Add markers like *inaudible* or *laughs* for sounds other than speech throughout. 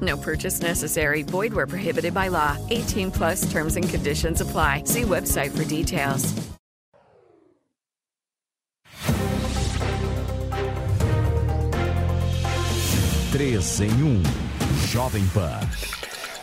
No purchase necessary. Void where prohibited by law. 18 plus terms and conditions apply. See website for details. Três em um. Jovem Pan.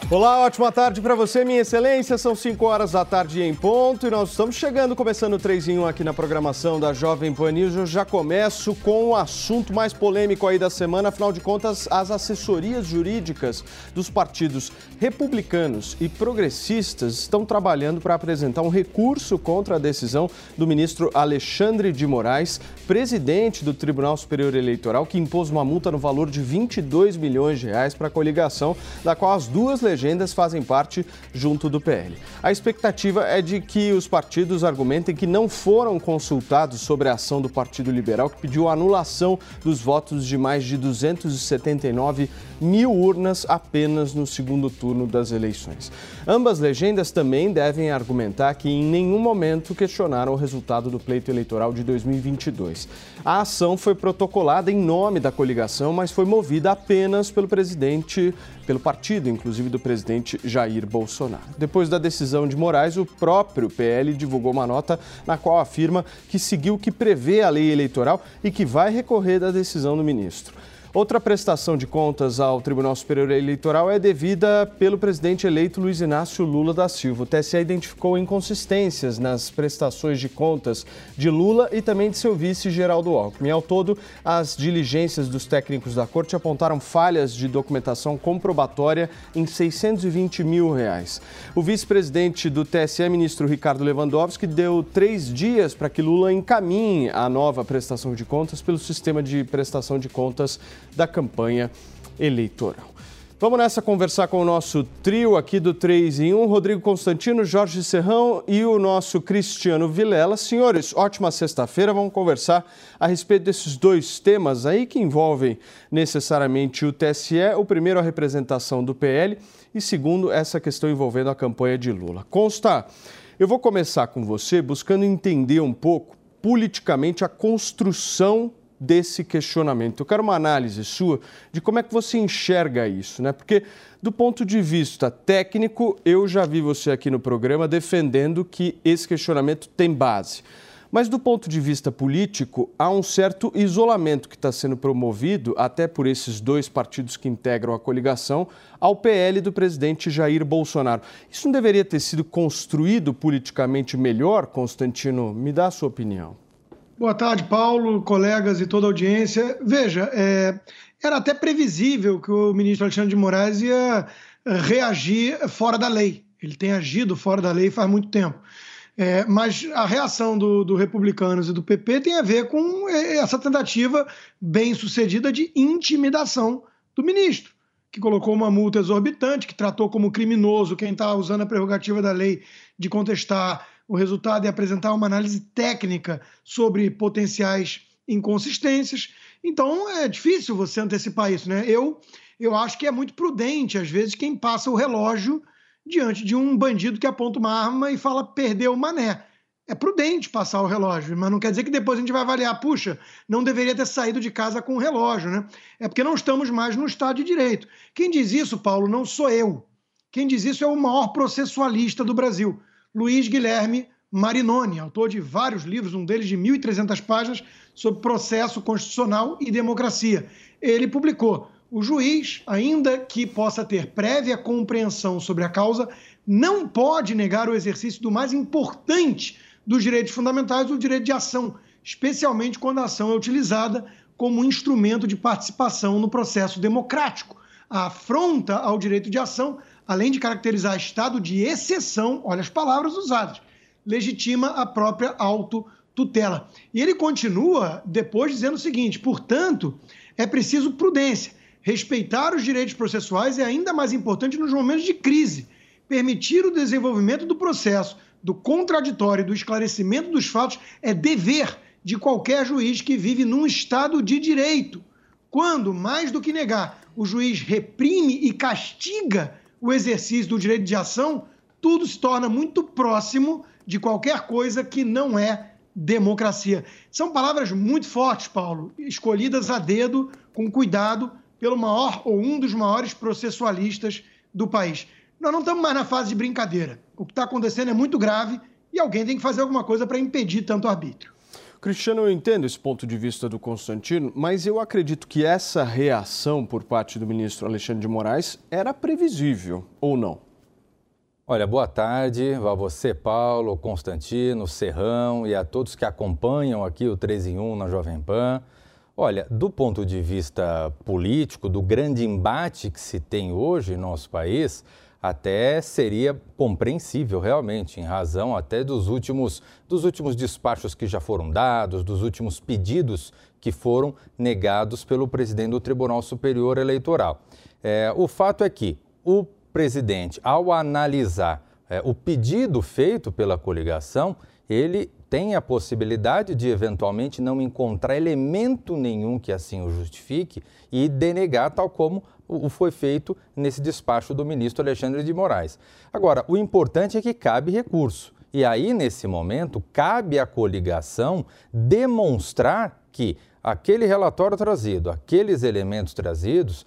Olá, ótima tarde para você, minha excelência. São 5 horas da tarde em ponto e nós estamos chegando, começando o 3 em 1 aqui na programação da Jovem Pan News. Eu já começo com o assunto mais polêmico aí da semana, afinal de contas, as assessorias jurídicas dos partidos republicanos e progressistas estão trabalhando para apresentar um recurso contra a decisão do ministro Alexandre de Moraes, presidente do Tribunal Superior Eleitoral, que impôs uma multa no valor de 22 milhões de reais para a coligação, da qual as duas legendas fazem parte junto do PL. A expectativa é de que os partidos argumentem que não foram consultados sobre a ação do Partido Liberal, que pediu a anulação dos votos de mais de 279 mil urnas apenas no segundo turno das eleições. Ambas legendas também devem argumentar que em nenhum momento questionaram o resultado do pleito eleitoral de 2022. A ação foi protocolada em nome da coligação, mas foi movida apenas pelo presidente, pelo partido, inclusive do presidente Jair Bolsonaro. Depois da decisão de Moraes, o próprio PL divulgou uma nota na qual afirma que seguiu o que prevê a lei eleitoral e que vai recorrer da decisão do ministro. Outra prestação de contas ao Tribunal Superior Eleitoral é devida pelo presidente eleito Luiz Inácio Lula da Silva. O TSE identificou inconsistências nas prestações de contas de Lula e também de seu vice Geraldo Alckmin. Ao todo, as diligências dos técnicos da corte apontaram falhas de documentação comprobatória em 620 mil reais. O vice-presidente do TSE, ministro Ricardo Lewandowski, deu três dias para que Lula encaminhe a nova prestação de contas pelo sistema de prestação de contas da campanha eleitoral. Vamos nessa conversar com o nosso trio aqui do 3 em 1, Rodrigo Constantino, Jorge Serrão e o nosso Cristiano Vilela. Senhores, ótima sexta-feira. Vamos conversar a respeito desses dois temas aí que envolvem necessariamente o TSE. O primeiro, a representação do PL e segundo, essa questão envolvendo a campanha de Lula. Consta, eu vou começar com você buscando entender um pouco politicamente a construção desse questionamento. Eu quero uma análise sua de como é que você enxerga isso, né? Porque do ponto de vista técnico, eu já vi você aqui no programa defendendo que esse questionamento tem base. Mas do ponto de vista político, há um certo isolamento que está sendo promovido, até por esses dois partidos que integram a coligação, ao PL do presidente Jair Bolsonaro. Isso não deveria ter sido construído politicamente melhor, Constantino? Me dá a sua opinião. Boa tarde, Paulo, colegas e toda a audiência. Veja, é, era até previsível que o ministro Alexandre de Moraes ia reagir fora da lei. Ele tem agido fora da lei faz muito tempo. É, mas a reação do, do, Republicanos e do PP tem a ver com essa tentativa bem sucedida de intimidação do ministro, que colocou uma multa exorbitante, que tratou como criminoso quem está usando a prerrogativa da lei de contestar o resultado é apresentar uma análise técnica sobre potenciais inconsistências. Então é difícil você antecipar isso, né? Eu, eu acho que é muito prudente, às vezes, quem passa o relógio diante de um bandido que aponta uma arma e fala perdeu o mané. É prudente passar o relógio, mas não quer dizer que depois a gente vai avaliar, puxa, não deveria ter saído de casa com o relógio, né? É porque não estamos mais no Estado de Direito. Quem diz isso, Paulo, não sou eu. Quem diz isso é o maior processualista do Brasil, Luiz Guilherme Marinoni, autor de vários livros, um deles de 1.300 páginas, sobre processo constitucional e democracia. Ele publicou: o juiz, ainda que possa ter prévia compreensão sobre a causa, não pode negar o exercício do mais importante dos direitos fundamentais, o direito de ação, especialmente quando a ação é utilizada como instrumento de participação no processo democrático. A afronta ao direito de ação, além de caracterizar estado de exceção, olha as palavras usadas, legitima a própria autotutela. E ele continua depois dizendo o seguinte: portanto, é preciso prudência. Respeitar os direitos processuais é ainda mais importante nos momentos de crise. Permitir o desenvolvimento do processo, do contraditório do esclarecimento dos fatos é dever de qualquer juiz que vive num Estado de direito. Quando, mais do que negar, o juiz reprime e castiga o exercício do direito de ação, tudo se torna muito próximo de qualquer coisa que não é democracia. São palavras muito fortes, Paulo, escolhidas a dedo, com cuidado, pelo maior ou um dos maiores processualistas do país. Nós não estamos mais na fase de brincadeira. O que está acontecendo é muito grave e alguém tem que fazer alguma coisa para impedir tanto arbítrio. Cristiano, eu entendo esse ponto de vista do Constantino, mas eu acredito que essa reação por parte do ministro Alexandre de Moraes era previsível, ou não? Olha, boa tarde a você, Paulo, Constantino, Serrão e a todos que acompanham aqui o 3 em 1 na Jovem Pan. Olha, do ponto de vista político, do grande embate que se tem hoje em nosso país, até seria compreensível realmente, em razão até dos últimos, dos últimos despachos que já foram dados, dos últimos pedidos que foram negados pelo presidente do Tribunal Superior Eleitoral. É, o fato é que o presidente, ao analisar é, o pedido feito pela coligação, ele tem a possibilidade de eventualmente não encontrar elemento nenhum que assim o justifique e denegar, tal como o foi feito nesse despacho do ministro Alexandre de Moraes. Agora, o importante é que cabe recurso. E aí, nesse momento, cabe à coligação demonstrar que aquele relatório trazido, aqueles elementos trazidos,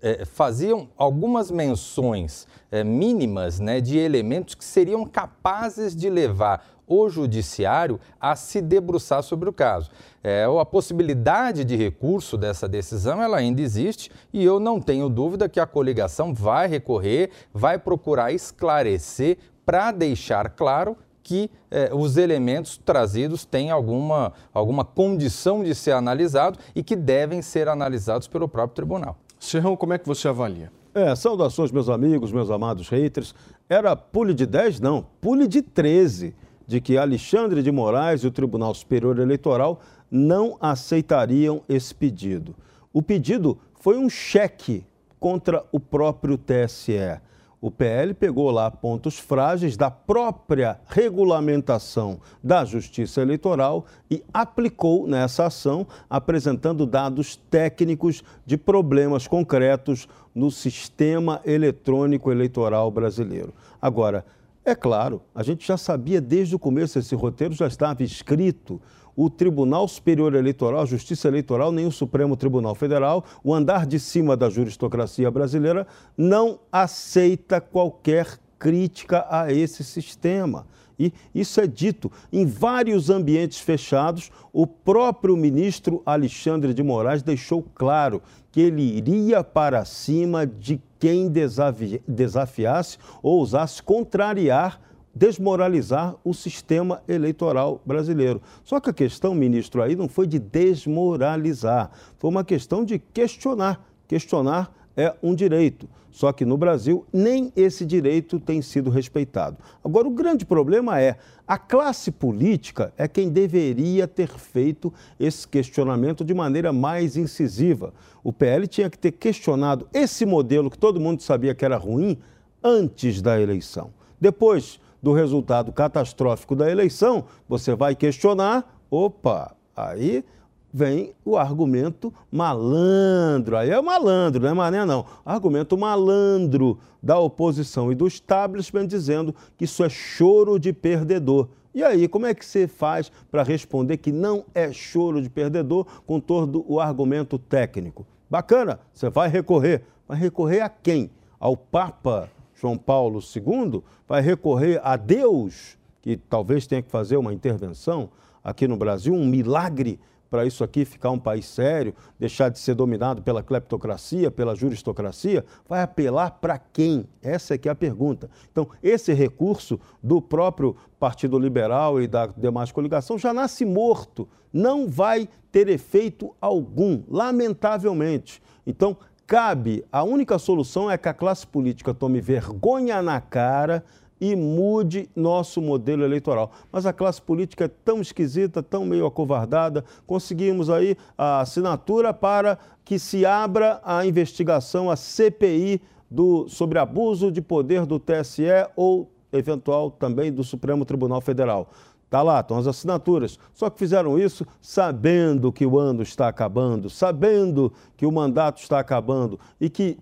é, faziam algumas menções é, mínimas né, de elementos que seriam capazes de levar o judiciário a se debruçar sobre o caso. É, a possibilidade de recurso dessa decisão ela ainda existe e eu não tenho dúvida que a coligação vai recorrer, vai procurar esclarecer para deixar claro que eh, os elementos trazidos têm alguma, alguma condição de ser analisado e que devem ser analisados pelo próprio tribunal. Serrão, como é que você avalia? É, saudações, meus amigos, meus amados haters. Era pule de 10? Não, pule de 13 de que Alexandre de Moraes e o Tribunal Superior Eleitoral não aceitariam esse pedido. O pedido foi um cheque contra o próprio TSE. O PL pegou lá pontos frágeis da própria regulamentação da Justiça Eleitoral e aplicou nessa ação, apresentando dados técnicos de problemas concretos no sistema eletrônico eleitoral brasileiro. Agora, é claro, a gente já sabia desde o começo, esse roteiro já estava escrito. O Tribunal Superior Eleitoral, a Justiça Eleitoral, nem o Supremo Tribunal Federal, o andar de cima da juristocracia brasileira, não aceita qualquer crítica a esse sistema. E isso é dito em vários ambientes fechados. O próprio ministro Alexandre de Moraes deixou claro que ele iria para cima de quem desafi desafiasse ou ousasse contrariar, desmoralizar o sistema eleitoral brasileiro. Só que a questão, ministro, aí não foi de desmoralizar, foi uma questão de questionar. Questionar é um direito. Só que no Brasil nem esse direito tem sido respeitado. Agora, o grande problema é a classe política é quem deveria ter feito esse questionamento de maneira mais incisiva. O PL tinha que ter questionado esse modelo que todo mundo sabia que era ruim antes da eleição. Depois do resultado catastrófico da eleição, você vai questionar, opa, aí vem o argumento malandro. Aí é malandro, não é mané não. Argumento malandro da oposição e do establishment dizendo que isso é choro de perdedor. E aí, como é que você faz para responder que não é choro de perdedor com todo o argumento técnico? Bacana, você vai recorrer. Vai recorrer a quem? Ao Papa João Paulo II? Vai recorrer a Deus, que talvez tenha que fazer uma intervenção aqui no Brasil, um milagre para isso aqui ficar um país sério, deixar de ser dominado pela cleptocracia, pela juristocracia, vai apelar para quem? Essa é que é a pergunta. Então, esse recurso do próprio Partido Liberal e da demais coligação já nasce morto, não vai ter efeito algum, lamentavelmente. Então, cabe, a única solução é que a classe política tome vergonha na cara e mude nosso modelo eleitoral. Mas a classe política é tão esquisita, tão meio acovardada, conseguimos aí a assinatura para que se abra a investigação, a CPI do, sobre abuso de poder do TSE ou eventual também do Supremo Tribunal Federal. Está lá, estão as assinaturas. Só que fizeram isso sabendo que o ano está acabando, sabendo que o mandato está acabando e que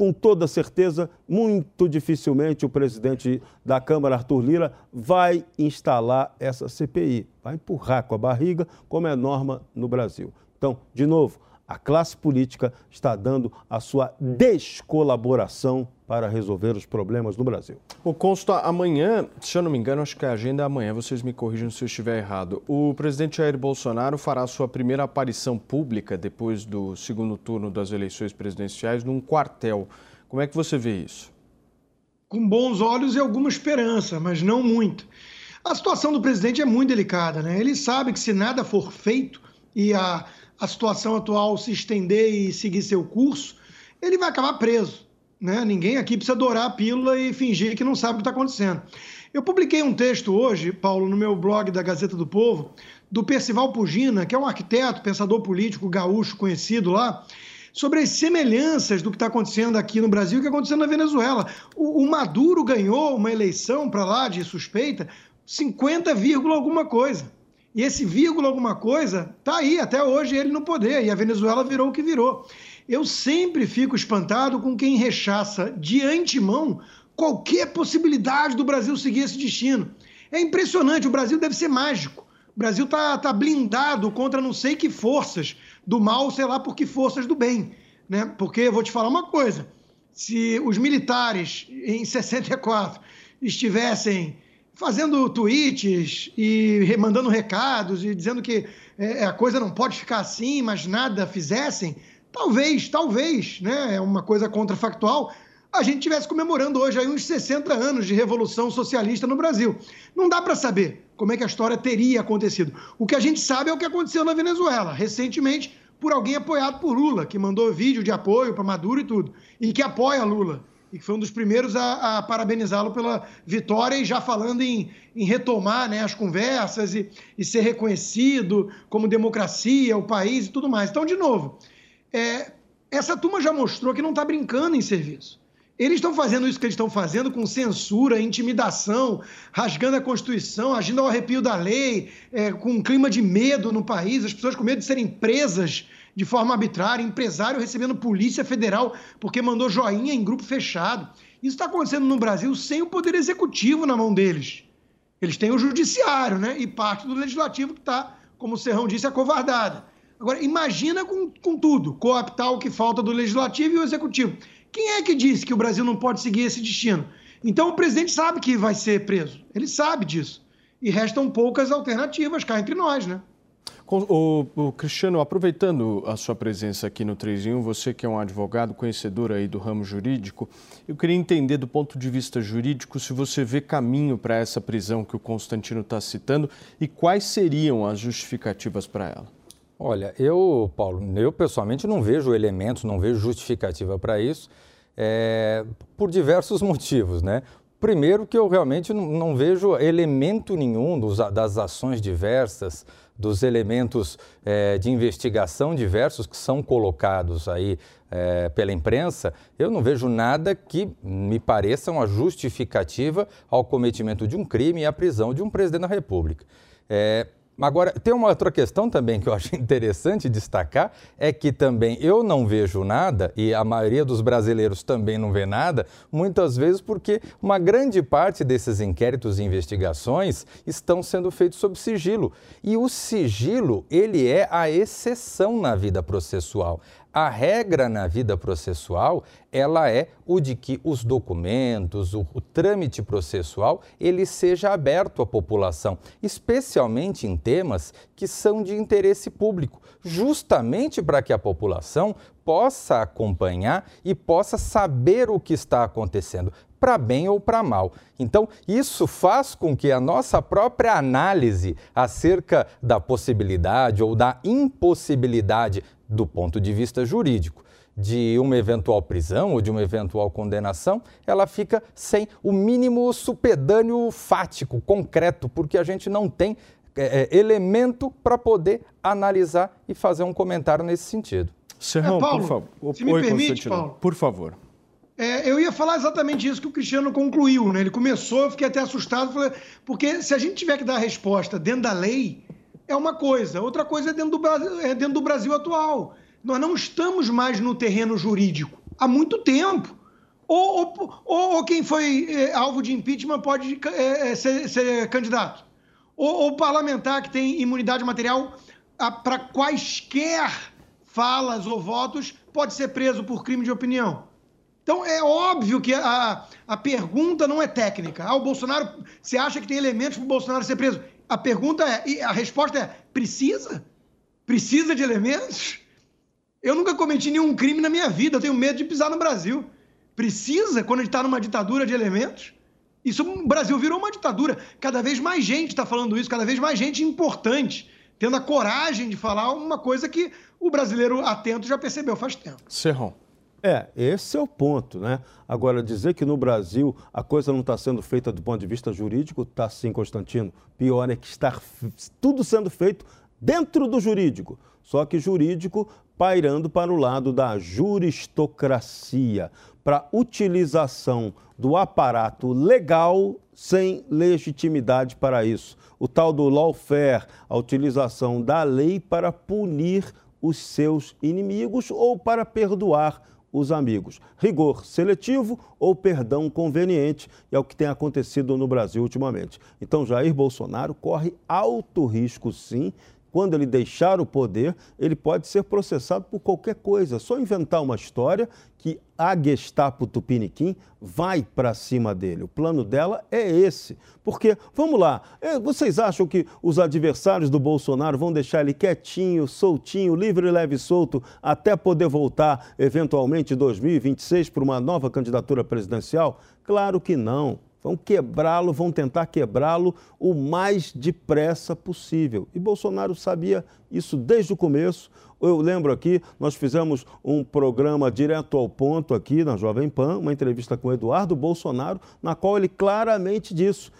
com toda certeza, muito dificilmente o presidente da Câmara, Arthur Lira, vai instalar essa CPI. Vai empurrar com a barriga, como é norma no Brasil. Então, de novo, a classe política está dando a sua descolaboração para resolver os problemas no Brasil. O Consta, amanhã, se eu não me engano, acho que a agenda é amanhã, vocês me corrijam se eu estiver errado. O presidente Jair Bolsonaro fará sua primeira aparição pública depois do segundo turno das eleições presidenciais num quartel. Como é que você vê isso? Com bons olhos e alguma esperança, mas não muito. A situação do presidente é muito delicada, né? Ele sabe que se nada for feito e a, a situação atual se estender e seguir seu curso, ele vai acabar preso. Né? Ninguém aqui precisa adorar a pílula e fingir que não sabe o que está acontecendo. Eu publiquei um texto hoje, Paulo, no meu blog da Gazeta do Povo, do Percival Pugina, que é um arquiteto, pensador político gaúcho conhecido lá, sobre as semelhanças do que está acontecendo aqui no Brasil e o que está acontecendo na Venezuela. O, o Maduro ganhou uma eleição para lá de suspeita 50, alguma coisa. E esse vírgula alguma coisa está aí até hoje ele no poder e a Venezuela virou o que virou. Eu sempre fico espantado com quem rechaça de antemão qualquer possibilidade do Brasil seguir esse destino. É impressionante, o Brasil deve ser mágico. O Brasil está tá blindado contra não sei que forças do mal, sei lá por que forças do bem. Né? Porque eu vou te falar uma coisa: se os militares em 64 estivessem fazendo tweets e mandando recados e dizendo que é, a coisa não pode ficar assim, mas nada fizessem, talvez, talvez, né, é uma coisa contrafactual, a gente estivesse comemorando hoje aí uns 60 anos de revolução socialista no Brasil. Não dá para saber como é que a história teria acontecido. O que a gente sabe é o que aconteceu na Venezuela, recentemente, por alguém apoiado por Lula, que mandou vídeo de apoio para Maduro e tudo, e que apoia Lula, e que foi um dos primeiros a, a parabenizá-lo pela vitória e já falando em, em retomar né, as conversas e, e ser reconhecido como democracia, o país e tudo mais. Então, de novo, é, essa turma já mostrou que não está brincando em serviço. Eles estão fazendo isso que eles estão fazendo com censura, intimidação, rasgando a Constituição, agindo ao arrepio da lei, é, com um clima de medo no país, as pessoas com medo de serem presas de forma arbitrária, empresário recebendo polícia federal porque mandou joinha em grupo fechado. Isso está acontecendo no Brasil sem o poder executivo na mão deles. Eles têm o judiciário, né? E parte do legislativo que está, como o Serrão disse, acovardada. Agora, imagina com, com tudo, cooptar o que falta do legislativo e o executivo. Quem é que disse que o Brasil não pode seguir esse destino? Então o presidente sabe que vai ser preso. Ele sabe disso. E restam poucas alternativas cá entre nós, né? O, o, Cristiano, aproveitando a sua presença aqui no 3 em 1, você que é um advogado conhecedor aí do ramo jurídico, eu queria entender do ponto de vista jurídico se você vê caminho para essa prisão que o Constantino está citando e quais seriam as justificativas para ela. Olha, eu, Paulo, eu pessoalmente não vejo elementos, não vejo justificativa para isso, é, por diversos *laughs* motivos, né? Primeiro que eu realmente não, não vejo elemento nenhum dos, das ações diversas, dos elementos é, de investigação diversos que são colocados aí é, pela imprensa, eu não vejo nada que me pareça uma justificativa ao cometimento de um crime e à prisão de um presidente da República. É, Agora, tem uma outra questão também que eu acho *laughs* interessante destacar, é que também eu não vejo nada, e a maioria dos brasileiros também não vê nada, muitas vezes porque uma grande parte desses inquéritos e investigações estão sendo feitos sob sigilo. E o sigilo, ele é a exceção na vida processual. A regra na vida processual, ela é o de que os documentos, o, o, trâmite processual, ele seja aberto à população, especialmente em temas que são de interesse público, justamente para que a população possa acompanhar e possa saber o que está acontecendo, para bem ou para mal. Então, isso faz com que a nossa própria análise acerca da possibilidade ou da impossibilidade do ponto de vista jurídico de uma eventual prisão ou de uma eventual condenação, ela fica sem o mínimo supedâneo fático, concreto, porque a gente não tem é, é elemento para poder analisar e fazer um comentário nesse sentido. Serrão, é, Paulo, por favor. Se me Oi, permite, Paulo. Por favor. É, eu ia falar exatamente isso que o Cristiano concluiu, né? Ele começou, eu fiquei até assustado, porque se a gente tiver que dar a resposta dentro da lei, é uma coisa. Outra coisa é dentro do Brasil, é dentro do Brasil atual. Nós não estamos mais no terreno jurídico há muito tempo. Ou, ou, ou quem foi é, alvo de impeachment pode é, é ser, ser, candidato. Ou o parlamentar que tem imunidade material para quaisquer falas ou votos pode ser preso por crime de opinião. Então é óbvio que a, a pergunta não é técnica. Ah, o Bolsonaro, você acha que tem elementos para o Bolsonaro ser preso? A pergunta é, e a resposta é: precisa? Precisa de elementos? Eu nunca cometi nenhum crime na minha vida, eu tenho medo de pisar no Brasil. Precisa, quando a gente está numa ditadura de elementos? Isso, o Brasil virou uma ditadura. Cada vez mais gente está falando isso, cada vez mais gente importante, tendo a coragem de falar uma coisa que o brasileiro atento já percebeu faz tempo. Serrão. É, esse é o ponto, né? Agora, dizer que no Brasil a coisa não está sendo feita do ponto de vista jurídico, está sim, Constantino. Pior é que está tudo sendo feito dentro do jurídico, só que jurídico pairando para o lado da juristocracia, para utilização do aparato legal sem legitimidade para isso. O tal do lawfare, a utilização da lei para punir os seus inimigos ou para perdoar os amigos. Rigor seletivo ou perdão conveniente é o que tem acontecido no Brasil ultimamente. Então, Jair Bolsonaro corre alto risco, sim, quando ele deixar o poder, ele pode ser processado por qualquer coisa. Só inventar uma história que a Gestapo Tupiniquim vai para cima dele. O plano dela é esse. Porque, vamos lá, é, vocês acham que os adversários do Bolsonaro vão deixar ele quietinho, soltinho, livre, leve e solto, até poder voltar, eventualmente, em 2026 para uma nova candidatura presidencial? Claro que não. Vão quebrá-lo, vão tentar quebrá-lo o mais depressa possível. E Bolsonaro sabia isso desde o começo. Eu lembro aqui, nós fizemos um programa direto ao ponto aqui na Jovem Pan, uma entrevista com Eduardo Bolsonaro, na qual ele claramente disse,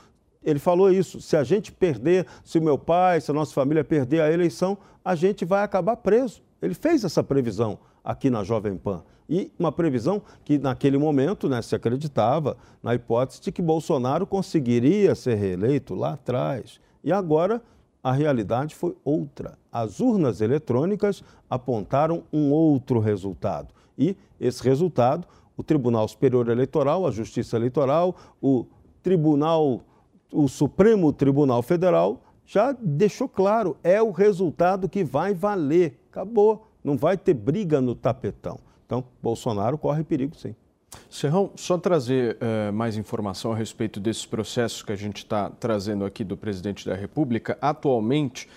ele falou isso, se a gente perder, se o meu pai, se a nossa família perder a eleição, a gente vai acabar preso. Ele fez essa previsão aqui na Jovem Pan e uma previsão que naquele momento né, se acreditava na hipótese de que Bolsonaro conseguiria ser reeleito lá atrás. E agora a realidade foi outra. As urnas eletrônicas apontaram um outro resultado. E esse resultado, o Tribunal Superior Eleitoral, a Justiça Eleitoral, o Tribunal, o Supremo Tribunal Federal já deixou claro, é o resultado que vai valer. Acabou, não vai ter briga no tapetão. Então, Bolsonaro corre perigo, sim. Serrão, só trazer uh, mais informação a respeito desses processos que a gente está trazendo aqui do presidente da República. Atualmente,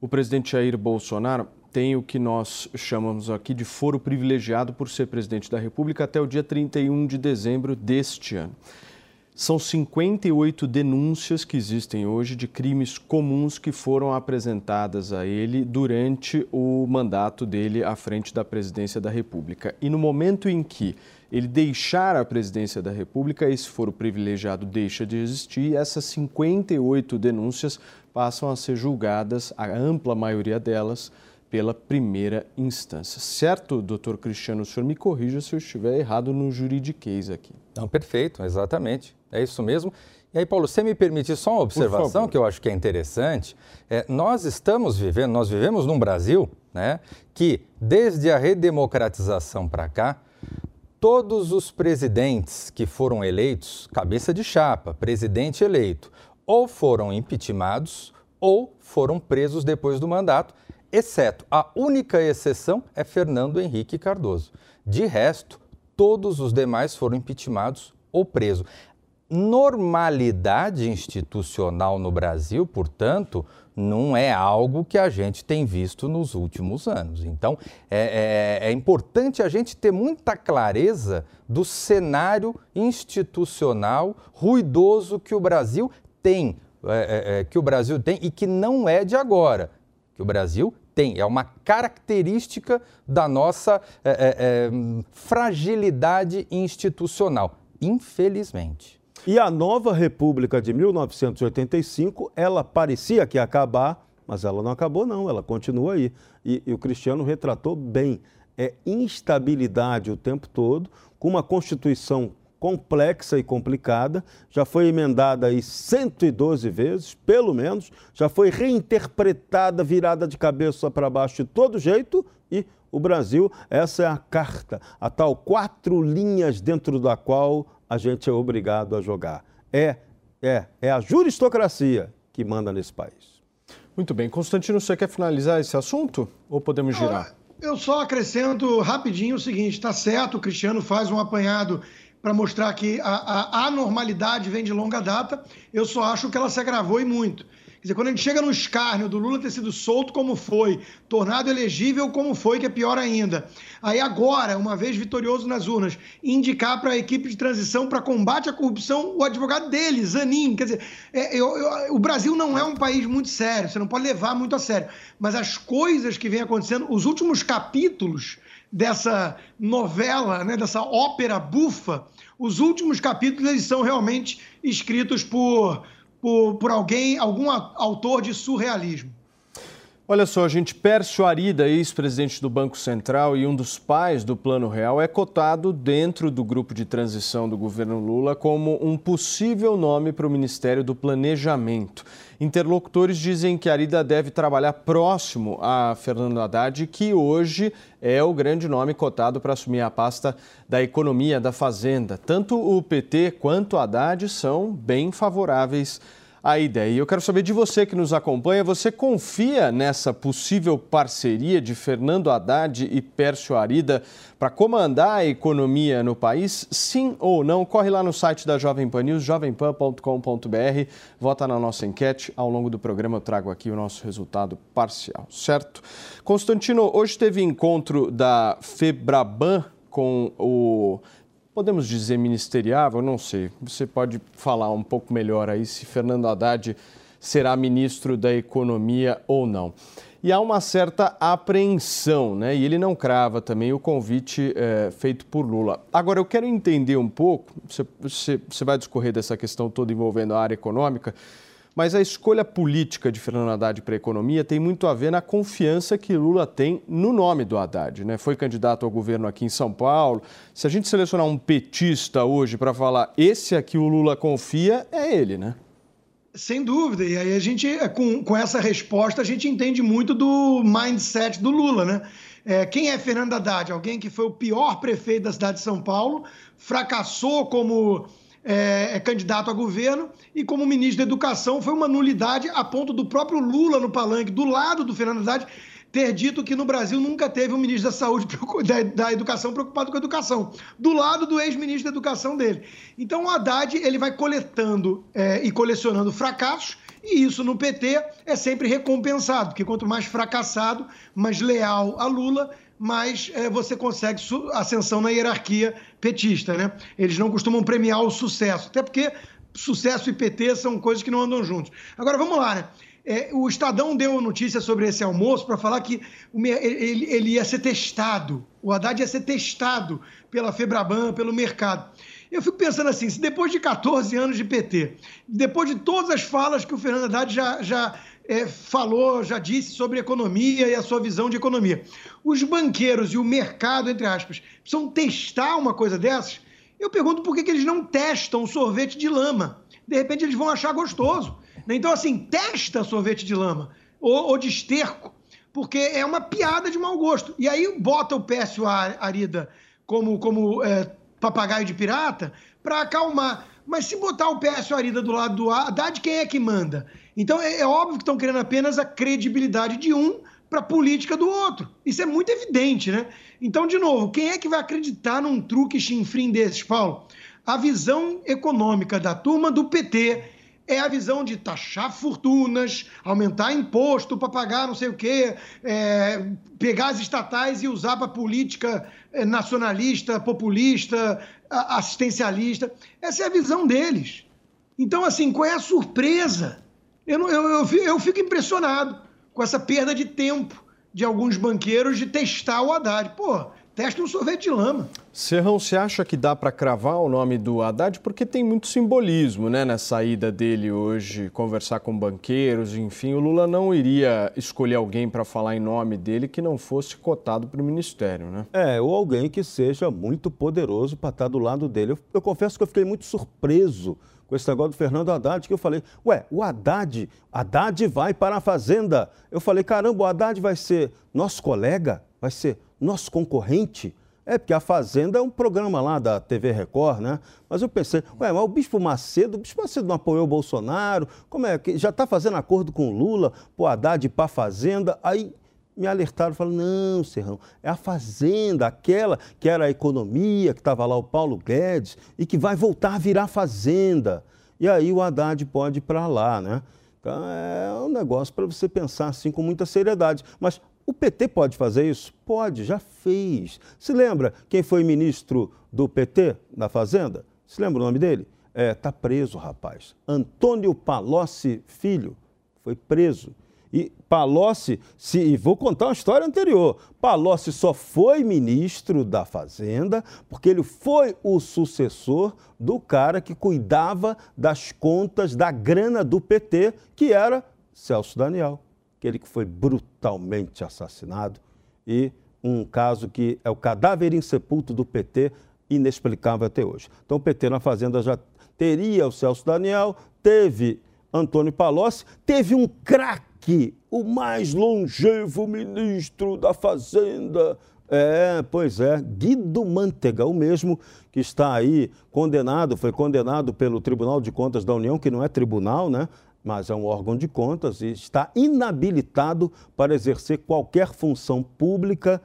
o presidente Jair Bolsonaro tem o que nós chamamos aqui de foro privilegiado por ser presidente da República até o dia 31 de dezembro deste ano. São 58 denúncias que existem hoje de crimes comuns que foram apresentadas a ele durante o mandato dele à frente da presidência da República. E no momento em que ele deixar a presidência da República, esse foro privilegiado deixa de existir e essas 58 denúncias passam a ser julgadas, a ampla maioria delas, pela primeira instância. Certo, doutor Cristiano, o senhor me corrija se eu estiver errado no juridiquês aqui. Não, perfeito, exatamente. É isso mesmo. E aí, Paulo, você me permite só uma observação que eu acho que é interessante. É, nós estamos vivendo, nós vivemos num Brasil né, que, desde a redemocratização para cá, todos os presidentes que foram eleitos, cabeça de chapa, presidente eleito, ou foram impeachmentados ou foram presos depois do mandato exceto a única exceção é Fernando Henrique Cardoso. De resto, todos os demais foram impeachmentados ou presos. Normalidade institucional no Brasil, portanto, não é algo que a gente tem visto nos últimos anos. Então, é, é, é importante a gente ter muita clareza do cenário institucional ruidoso que o Brasil tem, é, é, é que o Brasil tem e que não é de agora, que o Brasil tem, é uma característica da nossa é, fragilidade institucional, infelizmente. E a nova República de 1985, ela parecia que ia acabar, mas ela não acabou, não, ela continua aí. E, e o Cristiano retratou bem. É instabilidade o tempo todo, com uma Constituição complexa e complicada, já foi emendada aí 112 vezes, pelo menos, já foi reinterpretada, virada de cabeça para baixo de todo jeito e o Brasil, essa é a carta, a tal quatro linhas dentro da qual a gente é obrigado a jogar. É, é, é a juristocracia que manda nesse país. Muito bem. Constantino, você quer finalizar esse assunto ou podemos girar? Eu só acrescento rapidinho o seguinte: está certo, o Cristiano faz um apanhado para mostrar que a, a anormalidade vem de longa data. Eu só acho que ela se agravou e muito. Dizer, quando a gente chega no escárnio do Lula ter sido solto como foi, tornado elegível como foi, que é pior ainda. Aí agora, uma vez vitorioso nas urnas, indicar para a equipe de transição para combate à corrupção o advogado dele, Zanin. Quer dizer, é, eu, eu, o Brasil não é um país muito sério, você não pode levar muito a sério. Mas as coisas que vêm acontecendo, os últimos capítulos dessa novela, né, dessa ópera bufa, os últimos capítulos eles são realmente escritos por por, por alguém, algum autor de surrealismo. Olha só, gente, Pércio Arida, ex-presidente do Banco Central e um dos pais do Plano Real, é cotado dentro do grupo de transição do governo Lula como um possível nome para o Ministério do Planejamento. Interlocutores dizem que Arida deve trabalhar próximo a Fernando Haddad, que hoje é o grande nome cotado para assumir a pasta da economia da Fazenda. Tanto o PT quanto Haddad são bem favoráveis à ideia. E eu quero saber de você que nos acompanha, você confia nessa possível parceria de Fernando Haddad e Pércio Arida para comandar a economia no país? Sim ou não? Corre lá no site da Jovem Pan News, jovempan.com.br, vota na nossa enquete. Ao longo do programa eu trago aqui o nosso resultado parcial, certo? Constantino, hoje teve encontro da Febraban com o podemos dizer ministeriável, não sei. Você pode falar um pouco melhor aí se Fernando Haddad será ministro da Economia ou não e há uma certa apreensão, né? E ele não crava também o convite é, feito por Lula. Agora, eu quero entender um pouco, você, você, você vai discorrer dessa questão toda envolvendo a área econômica, mas a escolha política de Fernando Haddad para a economia tem muito a ver na confiança que Lula tem no nome do Haddad. Né? Foi candidato ao governo aqui em São Paulo. Se a gente selecionar um petista hoje para falar esse aqui o Lula confia, é ele, né? Sem dúvida. E aí a gente, é, com, com essa resposta, a gente entende muito do mindset do Lula, né? É, quem é Fernando Haddad? Alguém que foi o pior prefeito da cidade de São Paulo, fracassou como é, é, candidato a governo e como ministro da Educação foi uma nulidade a ponto do próprio Lula no palanque, do lado do Fernando Haddad, ter dito que no Brasil nunca teve um ministro da Saúde, *laughs* da, da Educação preocupado com a educação, do lado do ex-ministro da Educação dele. Então o Haddad ele vai coletando é, e colecionando fracassos, e isso no PT é sempre recompensado, porque quanto mais fracassado, mais leal a Lula, mais é, você consegue ascensão na hierarquia petista. Né? Eles não costumam premiar o sucesso, até porque sucesso e PT são coisas que não andam juntos. Agora vamos lá, né? É, o Estadão deu notícia sobre esse almoço para falar que ele, ele, ia ser testado, o Haddad ia ser testado pela Febraban, pelo mercado. Eu fico pensando assim, se depois de 14 anos de PT, depois de todas as falas que o Fernando Haddad já, já é, falou, já disse sobre economia e a sua visão de economia, os banqueiros e o mercado, entre aspas, precisam testar uma coisa dessas, eu pergunto por que, que eles não testam sorvete de lama. De repente eles vão achar gostoso. Né? Então, assim, testa sorvete de lama ou, ou de esterco, porque é uma piada de mau gosto. E aí bota o Pécio Arida como, como é, papagaio de pirata para acalmar. Mas se botar o Pécio Arida do lado do Haddad, quem é que manda? Então é, é óbvio que estão querendo apenas a credibilidade de um para a política do outro. Isso é muito evidente, né? Então, de novo, quem é que vai acreditar num truque chinfrim desses, Paulo? A visão econômica da turma do PT é a visão de taxar fortunas, aumentar imposto para pagar não sei o quê, é, pegar as estatais e usar para política é, nacionalista, populista, assistencialista. Essa é a visão deles. Então, assim, qual é a surpresa? Eu, eu, eu, eu fico impressionado com essa perda de tempo de alguns banqueiros de testar o Haddad. Pô, testa um sorvete de lama. Serrão, você acha que dá para cravar o nome do Haddad? Porque tem muito simbolismo né, na saída dele hoje, conversar com banqueiros, enfim. O Lula não iria escolher alguém para falar em nome dele que não fosse cotado para o ministério, né? É, ou alguém que seja muito poderoso para estar do lado dele. Eu, eu confesso que eu fiquei muito surpreso com esse negócio do Fernando Haddad, que eu falei, ué, o Haddad, Haddad vai para a Fazenda. Eu falei, caramba, o Haddad vai ser nosso colega, vai ser nosso concorrente. É, porque a Fazenda é um programa lá da TV Record, né? Mas eu pensei, ué, mas o Bispo Macedo, o Bispo Macedo não apoiou o Bolsonaro, como é que já está fazendo acordo com o Lula, o Haddad para a Fazenda, aí me alertaram, falaram, não, Serrão, é a Fazenda, aquela que era a economia, que estava lá o Paulo Guedes, e que vai voltar a virar Fazenda. E aí o Haddad pode ir para lá, né? Então é um negócio para você pensar assim com muita seriedade. Mas o PT pode fazer isso? Pode, já fez. Se lembra quem foi ministro do PT na Fazenda? Se lembra o nome dele? É, tá preso, rapaz. Antônio Palocci Filho foi preso. E Palocci, se, e vou contar uma história anterior, Palocci só foi ministro da Fazenda porque ele foi o sucessor do cara que cuidava das contas da grana do PT, que era Celso Daniel, aquele que foi brutalmente assassinado e um caso que é o cadáver insepulto do PT, inexplicável até hoje. Então o PT na Fazenda já teria o Celso Daniel, teve Antônio Palocci, teve um craque que o mais longevo ministro da Fazenda. É, pois é, Guido Mantega, o mesmo que está aí condenado, foi condenado pelo Tribunal de Contas da União, que não é tribunal, né? Mas é um órgão de contas e está inabilitado para exercer qualquer função pública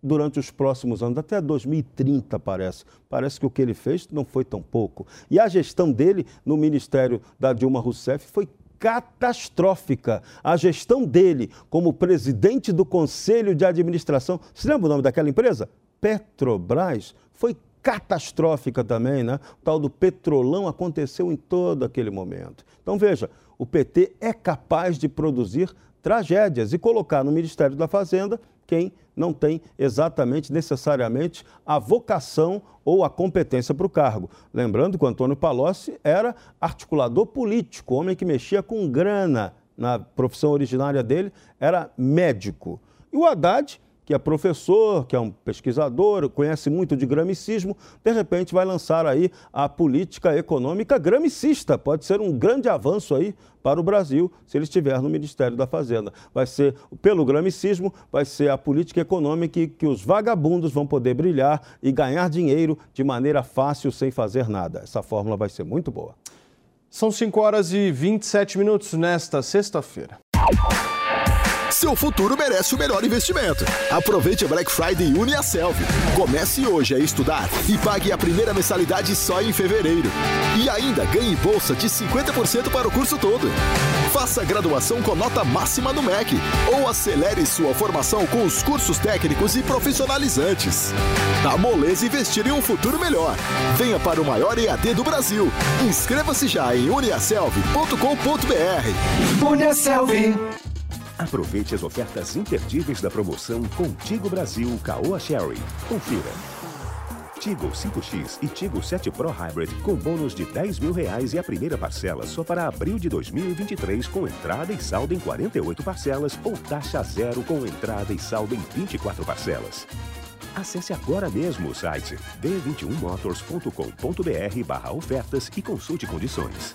durante os próximos anos, até 2030, parece. Parece que o que ele fez não foi tão pouco. E a gestão dele no ministério da Dilma Rousseff foi catastrófica. A gestão dele como presidente do Conselho de Administração, se lembra o nome daquela empresa? Petrobras, foi catastrófica também, né? O tal do petrolão aconteceu em todo aquele momento. Então veja, o PT é capaz de produzir tragédias e colocar no Ministério da Fazenda quem não tem exatamente, necessariamente, a vocação ou a competência para o cargo. Lembrando que o Antônio Palocci era articulador político, homem que mexia com grana. Na profissão originária dele, era médico. E o Haddad que é professor, que é um pesquisador, conhece muito de gramicismo, de repente vai lançar aí a política econômica gramicista. Pode ser um grande avanço aí para o Brasil se ele estiver no Ministério da Fazenda. Vai ser, pelo gramicismo, vai ser a política econômica que, os vagabundos vão poder brilhar e ganhar dinheiro de maneira fácil, sem fazer nada. Essa fórmula vai ser muito boa. São 5 horas e 27 minutos nesta sexta-feira. Seu futuro merece o melhor investimento. Aproveite a Black Friday Uniaselv. Comece hoje a estudar e pague a primeira mensalidade só em fevereiro. E ainda ganhe bolsa de 50% para o curso todo. Faça graduação com nota máxima no MEC ou acelere sua formação com os cursos técnicos e profissionalizantes. A moleza investir em um futuro melhor. Venha para o maior EAD do Brasil. Inscreva-se já em uniaselv.com.br. Uniaselv. Aproveite as ofertas imperdíveis da promoção Contigo Brasil Caoa Sherry. Confira. Tigo 5X e Tigo 7 Pro Hybrid com bônus de 10 mil reais e a primeira parcela só para abril de 2023 com entrada e saldo em 48 parcelas ou taxa zero com entrada e saldo em 24 parcelas. Acesse agora mesmo o site d21motors.com.br barra ofertas e consulte condições.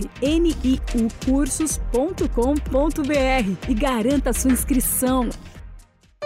niucursos.com.br e garanta sua inscrição.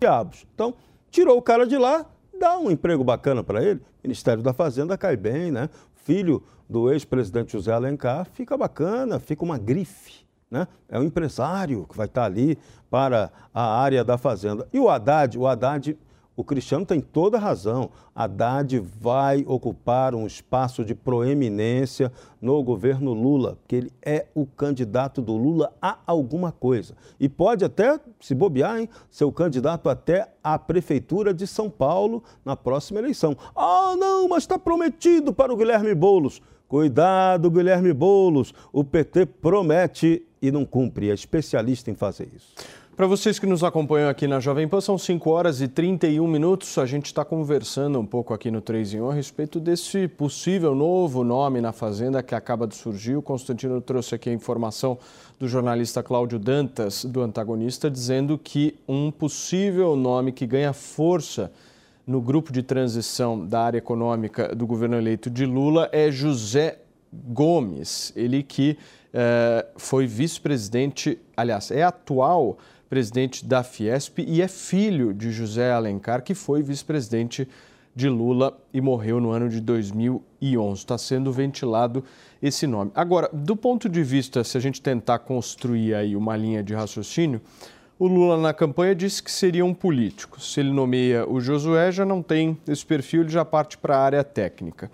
Diabos. Então, tirou o cara de lá, dá um emprego bacana para ele. Ministério da Fazenda cai bem, né? Filho do ex-presidente José Alencar, fica bacana, fica uma grife. Né? É um empresário que vai estar ali para a área da Fazenda. E o Haddad, o Haddad o Cristiano tem toda a razão. Haddad vai ocupar um espaço de proeminência no governo Lula, porque ele é o candidato do Lula a alguma coisa. E pode até, se bobear, hein, ser o candidato até à Prefeitura de São Paulo na próxima eleição. Ah, não, mas está prometido para o Guilherme Boulos. Cuidado, Guilherme Boulos. O PT promete e não cumpre. É especialista em fazer isso. Para vocês que nos acompanham aqui na Jovem Pan, são 5 horas e 31 minutos. A gente está conversando um pouco aqui no 3 em 1 a respeito desse possível novo nome na Fazenda que acaba de surgir. O Constantino trouxe aqui a informação do jornalista Cláudio Dantas, do Antagonista, dizendo que um possível nome que ganha força no grupo de transição da área econômica do governo eleito de Lula é José Gomes. Ele que eh, foi vice-presidente, aliás, é atual presidente da Fiesp e é filho de José Alencar, que foi vice-presidente de Lula e morreu no ano de 2011. Está sendo ventilado esse nome. Agora, do ponto de vista, se a gente tentar construir aí uma linha de raciocínio, o Lula na campanha disse que seria um político. Se ele nomeia o Josué, já não tem esse perfil, ele já parte para a área técnica.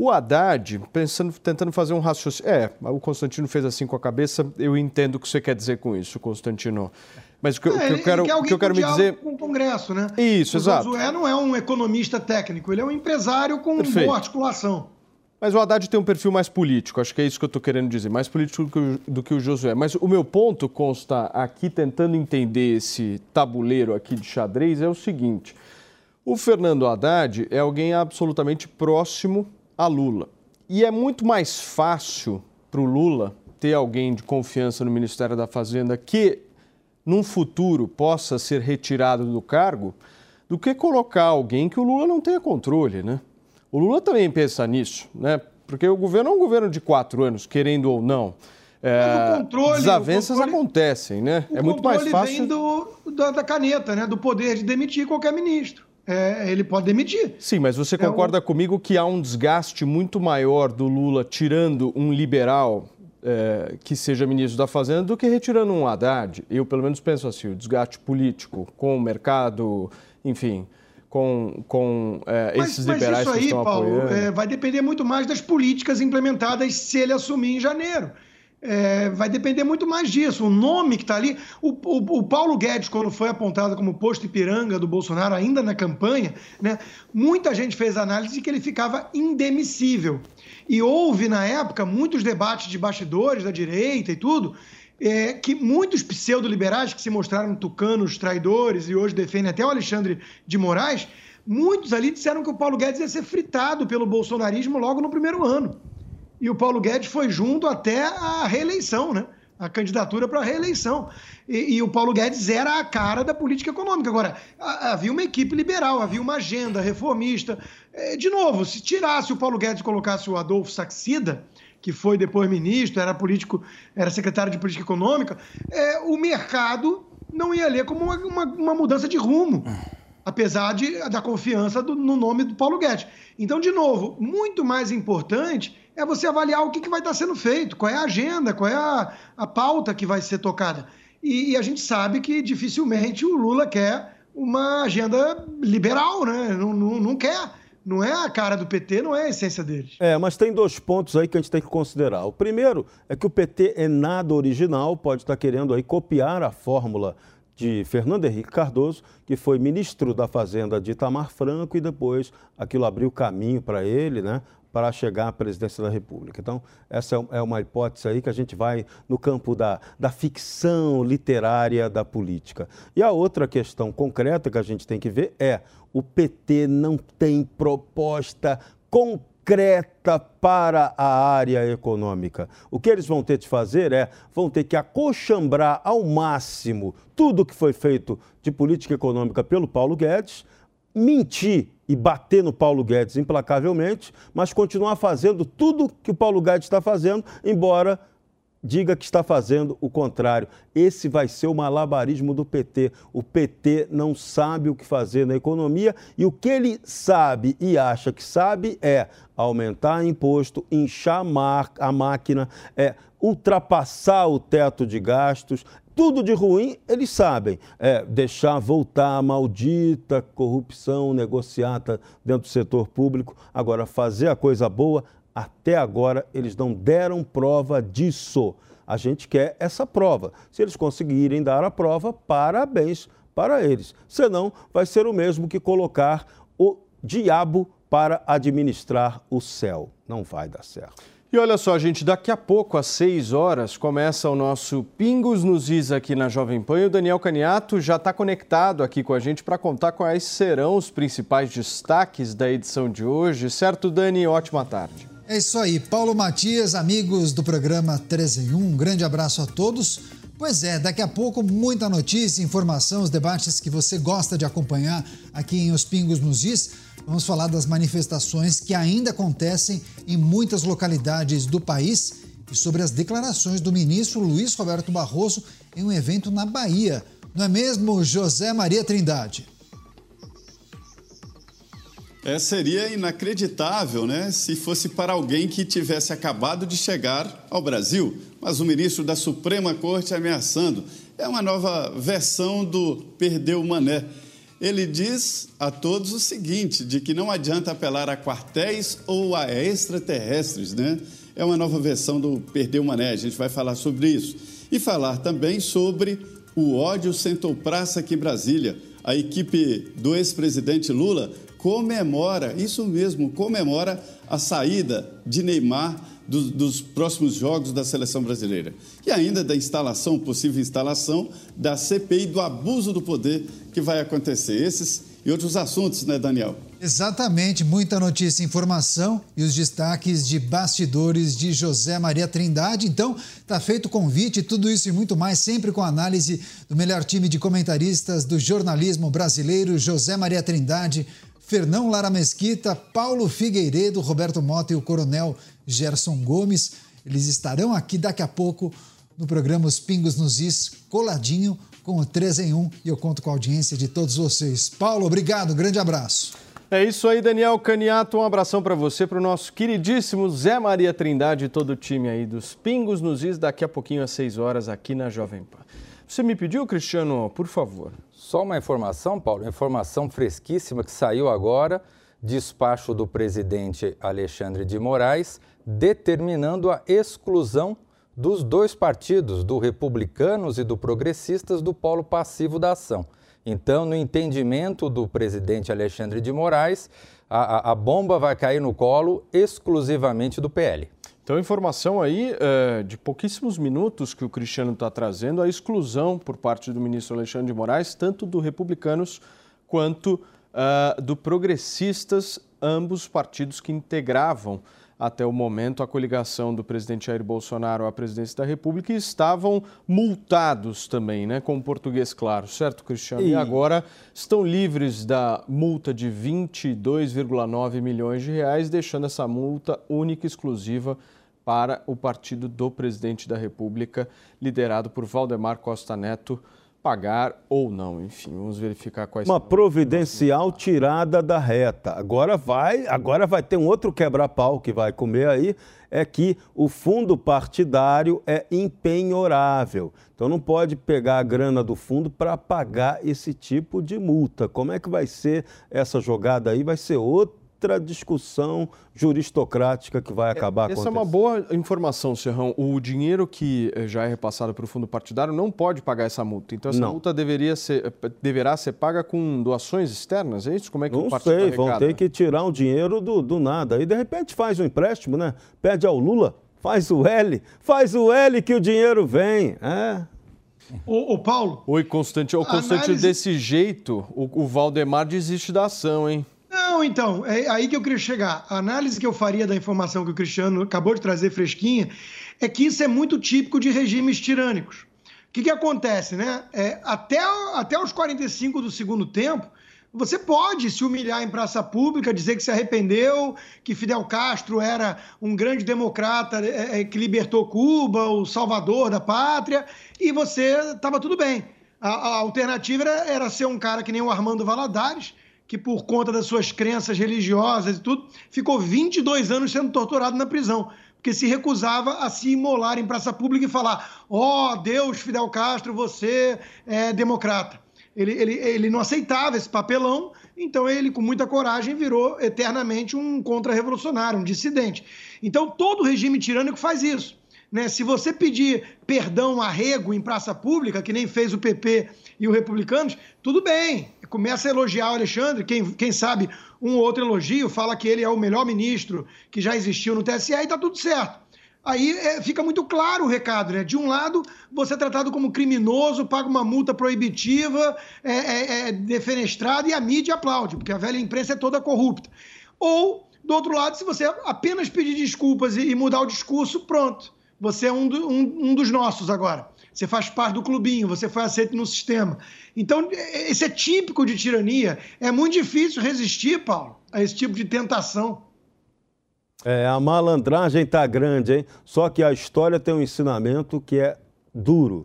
O Haddad, pensando, tentando fazer um raciocínio. É, o Constantino fez assim com a cabeça, eu entendo o que você quer dizer com isso, Constantino. Mas o que, é, que eu quero, que eu quero me dizer. Com o Congresso, né? Isso, o exato. O Josué não é um economista técnico, ele é um empresário com Perfeito. boa articulação. Mas o Haddad tem um perfil mais político, acho que é isso que eu estou querendo dizer, mais político do que, o, do que o Josué. Mas o meu ponto, consta aqui, tentando entender esse tabuleiro aqui de xadrez, é o seguinte: o Fernando Haddad é alguém absolutamente próximo a Lula. E é muito mais fácil para o Lula ter alguém de confiança no Ministério da Fazenda que, num futuro, possa ser retirado do cargo, do que colocar alguém que o Lula não tenha controle, né? O Lula também pensa nisso, né? Porque o governo é um governo de quatro anos, querendo ou não. É, controle, desavenças controle, acontecem, né? é muito mais fácil. Vem do, da, da caneta, né? Do poder de demitir qualquer ministro é, ele pode demitir. Sim, mas você concorda é um... comigo que há um desgaste muito maior do Lula tirando um liberal é, que seja ministro da Fazenda do que retirando um Haddad? Eu, pelo menos, penso assim: o desgaste político com o mercado, enfim. Com, com é, mas, esses liberais mas isso aí, que estão Paulo, apoiando. É, vai depender muito mais das políticas implementadas se ele assumir em janeiro. É, vai depender muito mais disso. O nome que está ali. O, o, o, Paulo Guedes, quando foi apontado como posto Ipiranga do Bolsonaro, ainda na campanha, né, muita gente fez análise de que ele ficava indemissível. E houve, na época, muitos debates de bastidores da direita e tudo, é, que muitos pseudo-liberais que se mostraram tucanos, traidores e hoje defendem até o Alexandre de Moraes, muitos ali disseram que o Paulo Guedes ia ser fritado pelo bolsonarismo logo no primeiro ano e o Paulo Guedes foi junto até a reeleição, né? A candidatura para a reeleição. E, e, o Paulo Guedes era a cara da política econômica. Agora, havia uma equipe liberal, havia uma agenda reformista. É, de novo, se tirasse o Paulo Guedes e colocasse o Adolfo Saxida, que foi depois ministro, era político, era secretário de política econômica, é, o mercado não ia ler como uma, uma, uma mudança de rumo apesar de, da confiança do, no nome do Paulo Guedes. Então, de novo, muito mais importante é você avaliar o que, que vai estar sendo feito, qual é a agenda, qual é a, a pauta que vai ser tocada. E, e, a gente sabe que dificilmente o Lula quer uma agenda liberal, né? Não, não, não quer. Não é a cara do PT, não é a essência deles. É, mas tem dois pontos aí que a gente tem que considerar. O primeiro é que o PT é nada original, pode estar querendo aí copiar a fórmula de Fernando Henrique Cardoso, que foi ministro da Fazenda de Itamar Franco e depois aquilo abriu caminho para ele, né, para chegar à presidência da República. Então, essa é uma hipótese aí que a gente vai no campo da, da ficção literária da política. E a outra questão concreta que a gente tem que ver é o PT não tem proposta concreta concreta para a área econômica. O que eles vão ter de fazer é, vão ter que acochambrar ao máximo tudo que foi feito de política econômica pelo Paulo Guedes, mentir e bater no Paulo Guedes implacavelmente, mas continuar fazendo tudo que o Paulo Guedes está fazendo, embora diga que está fazendo o contrário. Esse vai ser o malabarismo do PT. O PT não sabe o que fazer na economia e o que ele sabe e acha que sabe é aumentar imposto, inchar a máquina, é ultrapassar o teto de gastos. Tudo de ruim eles sabem. É deixar voltar a maldita corrupção negociada dentro do setor público. Agora, fazer a coisa boa, até agora, eles não deram prova disso. A gente quer essa prova. Se eles conseguirem dar a prova, parabéns para eles. Senão, vai ser o mesmo que colocar o diabo para administrar o céu. Não vai dar certo. E olha só, gente, daqui a pouco, às 6 horas, começa o nosso Pingos nos Is aqui na Jovem Pan. O Daniel Caniato já está conectado aqui com a gente para contar quais serão os principais destaques da edição de hoje. Certo, Dani? Ótima tarde. É isso aí, Paulo Matias, amigos do programa 13 em 1, um grande abraço a todos. Pois é, daqui a pouco muita notícia, informação, os debates que você gosta de acompanhar aqui em Os Pingos nos Is. Vamos falar das manifestações que ainda acontecem em muitas localidades do país e sobre as declarações do ministro Luiz Roberto Barroso em um evento na Bahia. Não é mesmo, José Maria Trindade? É, seria inacreditável, né, se fosse para alguém que tivesse acabado de chegar ao Brasil, mas o ministro da Suprema Corte ameaçando. É uma nova versão do perdeu mané. Ele diz a todos o seguinte, de que não adianta apelar a quartéis ou a extraterrestres, né? É uma nova versão do perdeu mané, a gente vai falar sobre isso. E falar também sobre o ódio sentou praça aqui em Brasília. A equipe do ex-presidente Lula comemora, isso mesmo, comemora a saída de Neymar dos, dos, próximos jogos da seleção brasileira. E ainda da instalação, possível instalação, da CPI do abuso do poder que vai acontecer. Esses e outros assuntos, né, Daniel? Exatamente, muita notícia informação e os destaques de bastidores de José Maria Trindade. Então, tá feito o convite, tudo isso e muito mais, sempre com análise do melhor time de comentaristas do jornalismo brasileiro, José Maria Trindade. Fernão Lara Mesquita, Paulo Figueiredo, Roberto Mota e o Coronel Gerson Gomes. Eles estarão aqui daqui a pouco no programa Os Pingos nos Is, coladinho com o 3 em 1 e eu conto com a audiência de todos vocês. Paulo, obrigado, grande abraço. É isso aí, Daniel Caniato. Um abração para você, para o nosso queridíssimo Zé Maria Trindade e todo o time aí dos Pingos nos Is, daqui a pouquinho às 6 horas aqui na Jovem Pan. Você me pediu, Cristiano, por favor. Só uma informação, Paulo, informação fresquíssima que saiu agora, despacho do presidente Alexandre de Moraes, determinando a exclusão dos dois partidos, do Republicanos e do Progressistas, do polo passivo da ação. Então, no entendimento do presidente Alexandre de Moraes, a, a bomba vai cair no colo exclusivamente do PL. Então, informação aí é, de pouquíssimos minutos que o Cristiano está trazendo, a exclusão por parte do ministro Alexandre de Moraes, tanto do Republicanos quanto uh, do Progressistas, ambos partidos que integravam até o momento a coligação do presidente Jair Bolsonaro à presidência da República e estavam multados também, né, com o português claro, certo, Cristiano? E, e agora estão livres da multa de 22,9 milhões de reais, deixando essa multa única e exclusiva para o partido do presidente da República, liderado por Valdemar Costa Neto pagar ou não. Enfim, vamos verificar quais Uma providencial tirada da reta. Agora vai, agora vai ter um outro quebra-pau que vai comer aí, é que o fundo partidário é impenhorável. Então não pode pegar a grana do fundo para pagar esse tipo de multa. Como é que vai ser essa jogada aí? Vai ser outra outra discussão juristocrática que vai acabar Essa é uma boa informação, Serrão. O dinheiro que eh, já é repassado para o fundo partidário não pode pagar essa multa. Então, essa não. multa deveria ser, eh, deverá ser paga com doações externas, é isso? Como é que não o partido sei, vão ter que tirar um dinheiro do, do nada. E, de repente, faz um empréstimo, né? Pede ao Lula, faz o L, faz o L que o dinheiro vem. É, Ô, ô, Paulo. Oi, Constante. Ô, Constante, análise... desse jeito, o, o Valdemar desiste da ação, hein? Não, então, é aí que eu queria chegar. A análise que eu faria da informação que o Cristiano acabou de trazer fresquinha é que isso é muito típico de regimes tirânicos. O que, que acontece, né? É, até, até os 45 do segundo tempo, você pode se humilhar em praça pública, dizer que se arrependeu, que Fidel Castro era um grande democrata é, é que libertou Cuba, o salvador da pátria, e você estava tudo bem. A, a alternativa era, era, ser um cara que nem o Armando Valadares, que por conta das suas crenças religiosas e tudo, ficou 22 anos sendo torturado na prisão, porque se recusava a se imolar em praça pública e falar: ó oh, Deus, Fidel Castro, você é democrata. Ele, ele, ele não aceitava esse papelão, então ele, com muita coragem, virou eternamente um contra-revolucionário, um dissidente. Então todo regime tirânico faz isso. Né? Se você pedir perdão, arrego em praça pública, que nem fez o PP e o Republicanos, tudo bem. Começa a elogiar o Alexandre, quem, quem sabe um ou outro elogio, fala que ele é o melhor ministro que já existiu no TSE e está tudo certo. Aí é, fica muito claro o recado, né? De um lado, você é tratado como criminoso, paga uma multa proibitiva, é, é, é defenestrado e a mídia aplaude, porque a velha imprensa é toda corrupta. Ou, do outro lado, se você apenas pedir desculpas e, e mudar o discurso, pronto você é um, do, um, um dos nossos agora. Você faz parte do clubinho, você foi aceito no sistema. Então, esse é típico de tirania. É muito difícil resistir, Paulo, a esse tipo de tentação. É, a malandragem está grande, hein? Só que a história tem um ensinamento que é duro.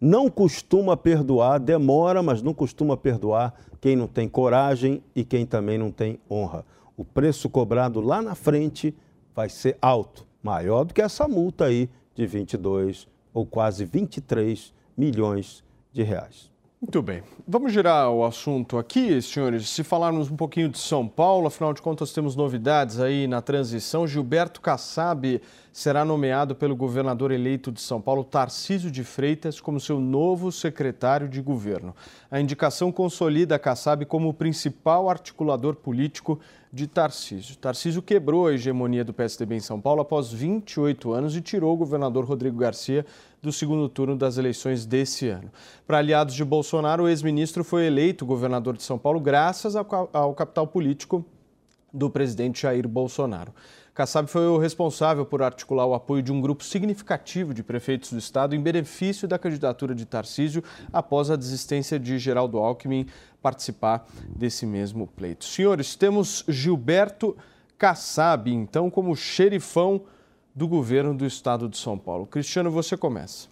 Não costuma perdoar, demora, mas não costuma perdoar quem não tem coragem e quem também não tem honra. O preço cobrado lá na frente vai ser alto maior do que essa multa aí de 22 ou quase 23 milhões de reais. Muito bem. Vamos girar o assunto aqui, senhores. Se falarmos um pouquinho de São Paulo, afinal de contas temos novidades aí na transição. Gilberto Kassab será nomeado pelo governador eleito de São Paulo, Tarcísio de Freitas, como seu novo secretário de governo. A indicação consolida Kassab como o principal articulador político de Tarcísio. Tarcísio quebrou a hegemonia do PSDB em São Paulo após 28 anos e tirou o governador Rodrigo Garcia do segundo turno das eleições desse ano. Para aliados de Bolsonaro, o ex-ministro foi eleito governador de São Paulo graças ao capital político do presidente Jair Bolsonaro. Kassab foi o responsável por articular o apoio de um grupo significativo de prefeitos do estado em benefício da candidatura de Tarcísio após a desistência de Geraldo Alckmin participar desse mesmo pleito. Senhores, temos Gilberto Kassab, então, como xerifão do governo do estado de São Paulo. Cristiano, você começa.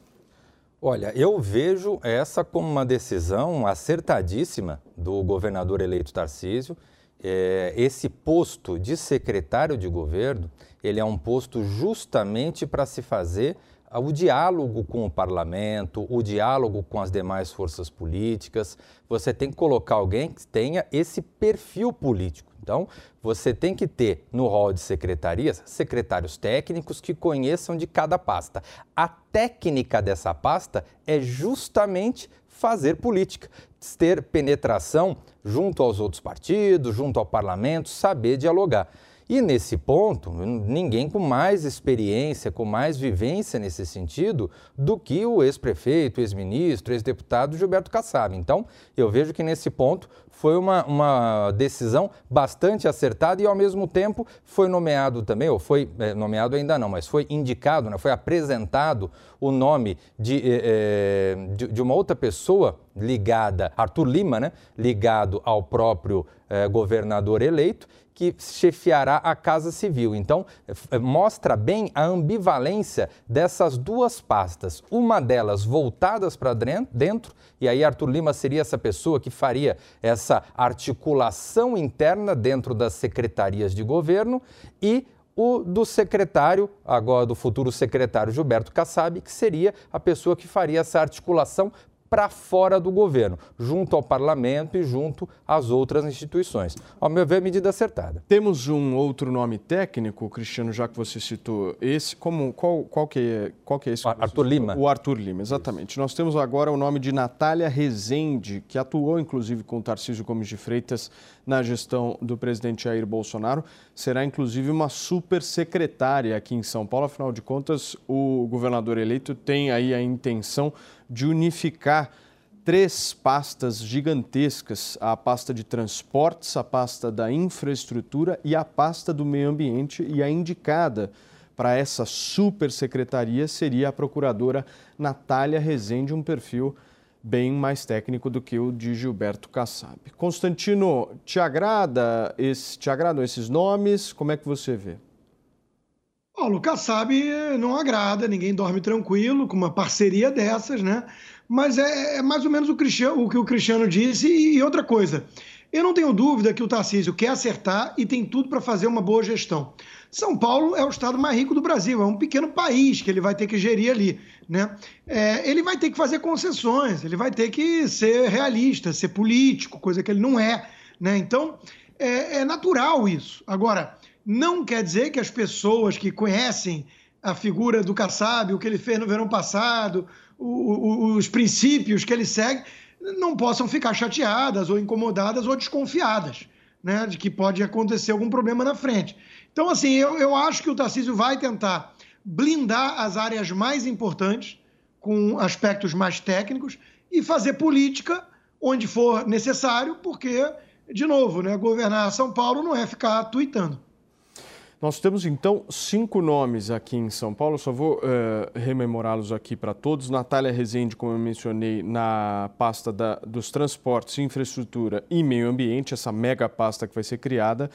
Olha, eu vejo essa como uma decisão acertadíssima do governador eleito Tarcísio é, esse posto de secretário de governo, ele é um posto justamente para se fazer o diálogo com o parlamento, o diálogo com as demais forças políticas. Você tem que colocar alguém que tenha esse perfil político. Então, você tem que ter no rol de secretarias secretários técnicos que conheçam de cada pasta. A técnica dessa pasta é justamente fazer política, ter penetração junto aos outros partidos, junto ao parlamento, saber dialogar. E nesse ponto, ninguém com mais experiência, com mais vivência nesse sentido do que o ex-prefeito, ex-ministro, ex-deputado Gilberto Kassab. Então, eu vejo que nesse ponto foi uma, uma decisão bastante acertada e, ao mesmo tempo, foi nomeado também, ou foi é, nomeado ainda não, mas foi indicado, né, foi apresentado o nome de, é, de, de, uma outra pessoa ligada, Arthur Lima, né, ligado ao próprio é, governador eleito, que chefiará a Casa Civil. Então, eh, mostra bem a ambivalência dessas duas pastas, uma delas voltadas para dentro, e aí Arthur Lima seria essa pessoa que faria essa articulação interna dentro das secretarias de governo, e o do secretário, agora do futuro secretário Gilberto Kassab, que seria a pessoa que faria essa articulação para fora do governo, junto ao parlamento e junto às outras instituições. Ao meu ver, medida acertada. Temos um outro nome técnico, Cristiano, já que você citou esse, como, qual, qual, que, é, qual que é esse? Arthur Lima. O Arthur Lima, exatamente. Isso. Nós temos agora o nome de Natália Rezende, que atuou inclusive com o Tarcísio Gomes de Freitas na gestão do presidente Jair Bolsonaro. Será inclusive uma super secretária aqui em São Paulo, afinal de contas, o governador eleito tem aí a intenção de unificar três pastas gigantescas: a pasta de transportes, a pasta da infraestrutura e a pasta do meio ambiente. E a indicada para essa super secretaria seria a procuradora Natália Rezende, um perfil bem mais técnico do que o de Gilberto Kassab. Constantino, te agrada esse, te agradam esses nomes? Como é que você vê? Paulo Kassab não agrada, ninguém dorme tranquilo com uma parceria dessas, né? Mas é, é mais ou menos o, o, que o Cristiano disse. E, e outra coisa, eu não tenho dúvida que o Tarcísio quer acertar e tem tudo para fazer uma boa gestão. São Paulo é o estado mais rico do Brasil, é um pequeno país que ele vai ter que gerir ali. Né? É, ele vai ter que fazer concessões, ele vai ter que ser realista, ser político, coisa que ele não é. Né? Então, é, é natural isso. Agora, não quer dizer que as pessoas que conhecem a figura do Kassab, o que ele fez no verão passado, o, o, os princípios que ele segue, não possam ficar chateadas ou incomodadas ou desconfiadas, né, de que pode acontecer algum problema na frente. Então, assim, eu, eu acho que o Tarcísio vai tentar blindar as áreas mais importantes, com aspectos mais técnicos, e fazer política onde for necessário, porque, de novo, né, governar São Paulo não é ficar tweetando. Nós temos então cinco nomes aqui em São Paulo, só vou uh, rememorá-los aqui para todos. Natália Rezende, como eu mencionei, na pasta da, dos transportes, infraestrutura e meio ambiente, essa mega pasta que vai ser criada.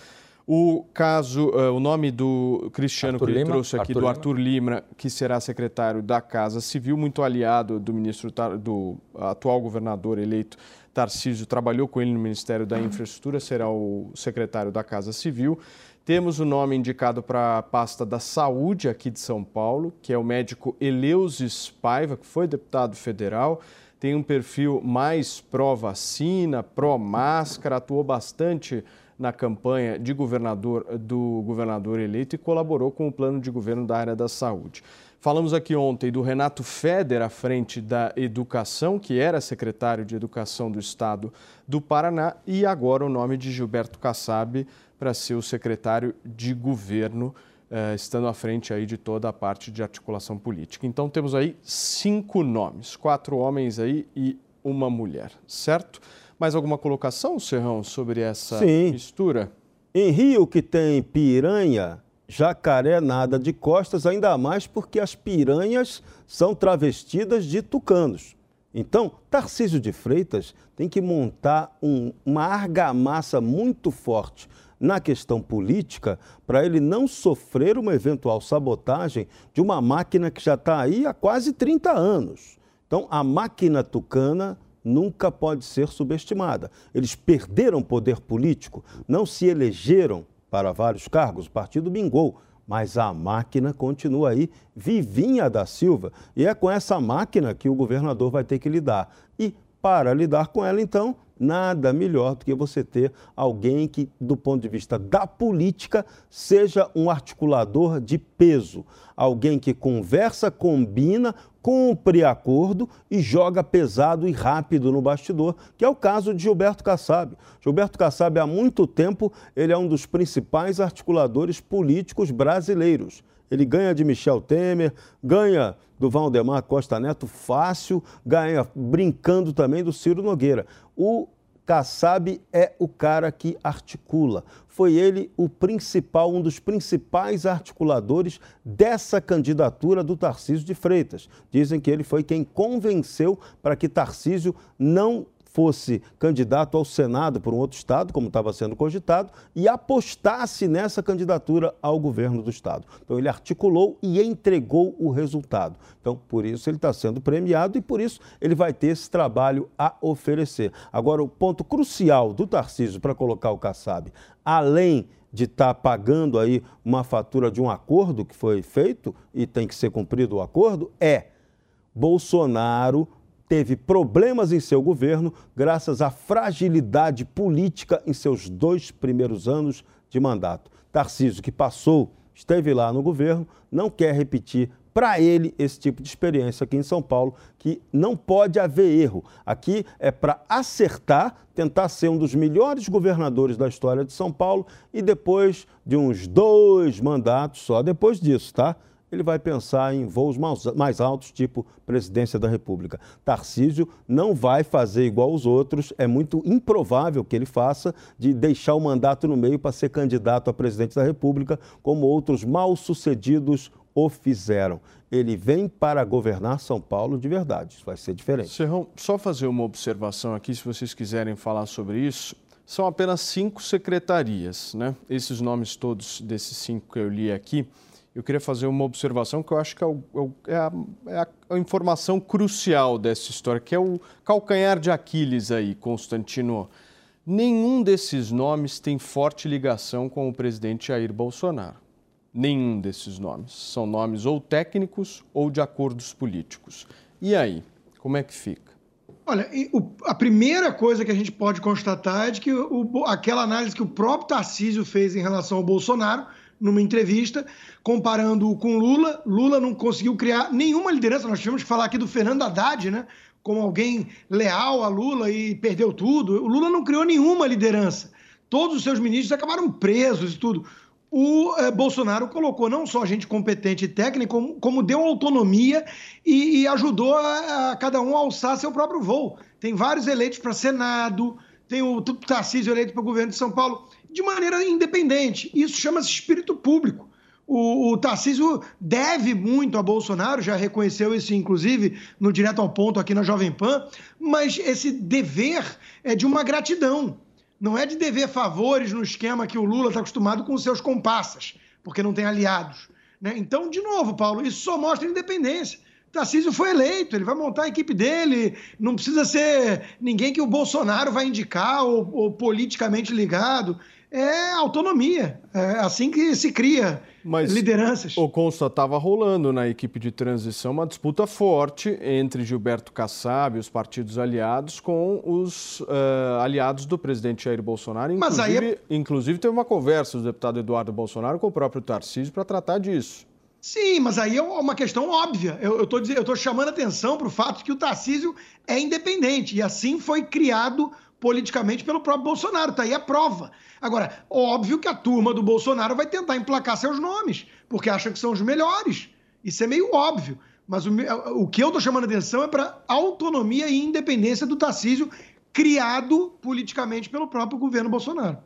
O caso, uh, o nome do Cristiano Arthur que ele Lima, trouxe aqui, Arthur do Arthur Lima. Lima, que será secretário da Casa Civil, muito aliado do ministro do atual governador eleito Tarcísio, trabalhou com ele no Ministério da Infraestrutura, será o secretário da Casa Civil. Temos o nome indicado para a pasta da saúde aqui de São Paulo, que é o médico Eleusis Paiva, que foi deputado federal, tem um perfil mais pró-vacina, pró-máscara, atuou bastante na campanha de governador do governador eleito e colaborou com o plano de governo da área da saúde. Falamos aqui ontem do Renato Feder à frente da Educação, que era secretário de Educação do Estado do Paraná, e agora o nome de Gilberto Kassab para ser o secretário de governo, eh, estando à frente aí de toda a parte de articulação política. Então temos aí cinco nomes, quatro homens aí e uma mulher, certo? Mais alguma colocação, Serrão, sobre essa Sim. mistura? Em Rio, que tem piranha, jacaré nada de costas, ainda mais porque as piranhas são travestidas de tucanos. Então, Tarcísio de Freitas tem que montar um, uma argamassa muito forte na questão política para ele não sofrer uma eventual sabotagem de uma máquina que já está aí há quase 30 anos. Então, a máquina tucana nunca pode ser subestimada. Eles perderam poder político, não se elegeram para vários cargos, o partido bingou, mas a máquina continua aí, vivinha da Silva, e é com essa máquina que o governador vai ter que lidar. E para lidar com ela, então, nada melhor do que você ter alguém que, do ponto de vista da política, seja um articulador de peso. Alguém que conversa, combina, cumpre acordo e joga pesado e rápido no bastidor, que é o caso de Gilberto Kassab. Gilberto Kassab, há muito tempo, ele é um dos principais articuladores políticos brasileiros. Ele ganha de Michel Temer, ganha do Valdemar Costa Neto fácil, ganha brincando também do Ciro Nogueira. O Kassab é o cara que articula. Foi ele o principal, um dos principais articuladores dessa candidatura do Tarcísio de Freitas. Dizem que ele foi quem convenceu para que Tarcísio não fosse candidato ao Senado por um outro estado, como estava sendo cogitado, e apostasse nessa candidatura ao governo do estado. Então ele articulou e entregou o resultado. Então, por isso ele está sendo premiado e por isso ele vai ter esse trabalho a oferecer. Agora, o ponto crucial do Tarcísio para colocar o Kassab, além de estar tá pagando aí uma fatura de um acordo que foi feito e tem que ser cumprido o acordo, é Bolsonaro teve problemas em seu governo graças à fragilidade política em seus dois primeiros anos de mandato. Tarcísio, que passou, esteve lá no governo, não quer repetir para ele esse tipo de experiência aqui em São Paulo, que não pode haver erro. Aqui é para acertar, tentar ser um dos melhores governadores da história de São Paulo e depois de uns dois mandatos, só depois disso, tá? Ele vai pensar em voos mais altos, tipo presidência da República. Tarcísio não vai fazer igual os outros, é muito improvável que ele faça de deixar o mandato no meio para ser candidato a presidente da República, como outros mal-sucedidos o fizeram. Ele vem para governar São Paulo de verdade, isso vai ser diferente. Serrão, só fazer uma observação aqui, se vocês quiserem falar sobre isso. São apenas cinco secretarias, né? Esses nomes todos desses cinco que eu li aqui eu queria fazer uma observação que eu acho que é, é, é, a, é, a, informação crucial dessa história, que é o calcanhar de Aquiles aí, Constantino. Nenhum desses nomes tem forte ligação com o presidente Jair Bolsonaro. Nenhum desses nomes. São nomes ou técnicos ou de acordos políticos. E aí, como é que fica? Olha, a primeira coisa que a gente pode constatar é de que o, aquela análise que o próprio Tarcísio fez em relação ao Bolsonaro numa entrevista, comparando com Lula. Lula não conseguiu criar nenhuma liderança. Nós tivemos que falar aqui do Fernando Haddad, né? Como alguém leal a Lula e perdeu tudo. O Lula não criou nenhuma liderança. Todos os seus ministros acabaram presos e tudo. O eh, Bolsonaro colocou não só gente competente e técnica, como, como deu autonomia e, e ajudou a, a, cada um a alçar seu próprio voo. Tem vários eleitos para Senado, tem o Tarcísio eleito para o governo de São Paulo de maneira independente. Isso chama-se espírito público. O, o Tarcísio deve muito a Bolsonaro, já reconheceu isso, inclusive, no Direto ao Ponto aqui na Jovem Pan, mas esse dever é de uma gratidão. Não é de dever favores no esquema que o Lula está acostumado com seus comparsas, porque não tem aliados. Né? Então, de novo, Paulo, isso só mostra independência. Tarcísio foi eleito, ele vai montar a equipe dele, não precisa ser ninguém que o Bolsonaro vai indicar ou, ou politicamente ligado é autonomia. É assim que se cria Mas lideranças. O Consta estava rolando na equipe de transição uma disputa forte entre Gilberto Kassab e os partidos aliados com os uh, aliados do presidente Jair Bolsonaro. Inclusive, Mas aí é... inclusive teve uma conversa do deputado Eduardo Bolsonaro com o próprio Tarcísio para tratar disso. Sim, mas aí é uma questão óbvia. Eu estou chamando atenção para o fato de que o Tarcísio é independente e assim foi criado politicamente pelo próprio Bolsonaro. Está aí a prova. Agora, óbvio que a turma do Bolsonaro vai tentar emplacar seus nomes, porque acha que são os melhores. Isso é meio óbvio. Mas o, o que eu estou chamando atenção é para autonomia e independência do Tarcísio, criado politicamente pelo próprio governo Bolsonaro.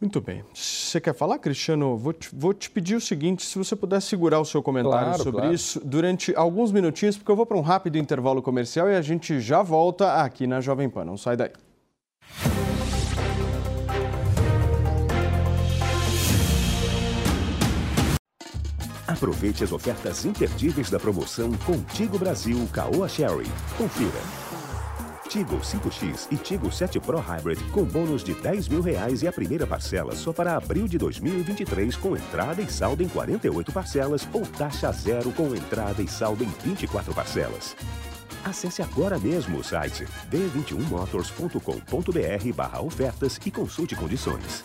Muito bem. Você quer falar, Cristiano? Vou te, vou te, pedir o seguinte: se você puder segurar o seu comentário claro, sobre claro. isso durante alguns minutinhos, porque eu vou para um rápido intervalo comercial e a gente já volta aqui na Jovem Pan. Não sai daí. Aproveite as ofertas imperdíveis da promoção Contigo Brasil Caoa Sherry. Confira. Tigo 5X e Tigo 7 Pro Hybrid com bônus de 10 mil reais e a primeira parcela só para abril de 2023 com entrada e saldo em 48 parcelas ou taxa zero com entrada e saldo em 24 parcelas. Acesse agora mesmo o site d21motors.com.br barra ofertas e consulte condições.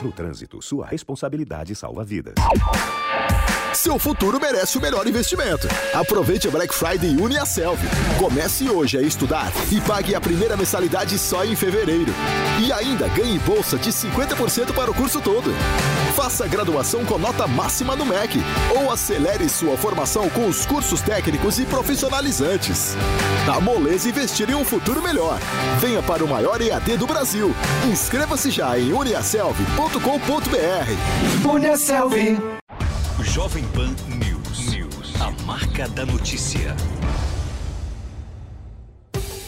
No trânsito, sua responsabilidade salva vidas. Seu futuro merece o melhor investimento. Aproveite a Black Friday Uniaselv. Comece hoje a estudar e pague a primeira mensalidade só em fevereiro. E ainda ganhe bolsa de 50% para o curso todo. Faça graduação com nota máxima no MEC ou acelere sua formação com os cursos técnicos e profissionalizantes. A Moleza investir em um futuro melhor. Venha para o maior EAD do Brasil. Inscreva-se já em uniaselv.com.br. Uniaselv. Jovem Pan News. News. A marca da notícia.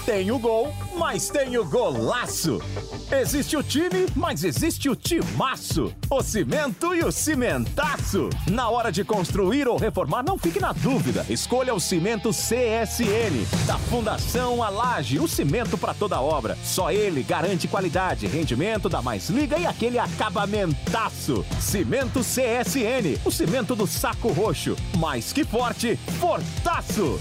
Tem o gol, mas tem o golaço. Existe o time, mas existe o timaço. O cimento e o cimentaço. Na hora de construir ou reformar, não fique na dúvida. Escolha o cimento CSN. Da Fundação Alage, o cimento para toda obra. Só ele garante qualidade, rendimento, dá mais liga e aquele acabamentaço. Cimento CSN, o cimento do saco roxo. Mais que forte, fortaço.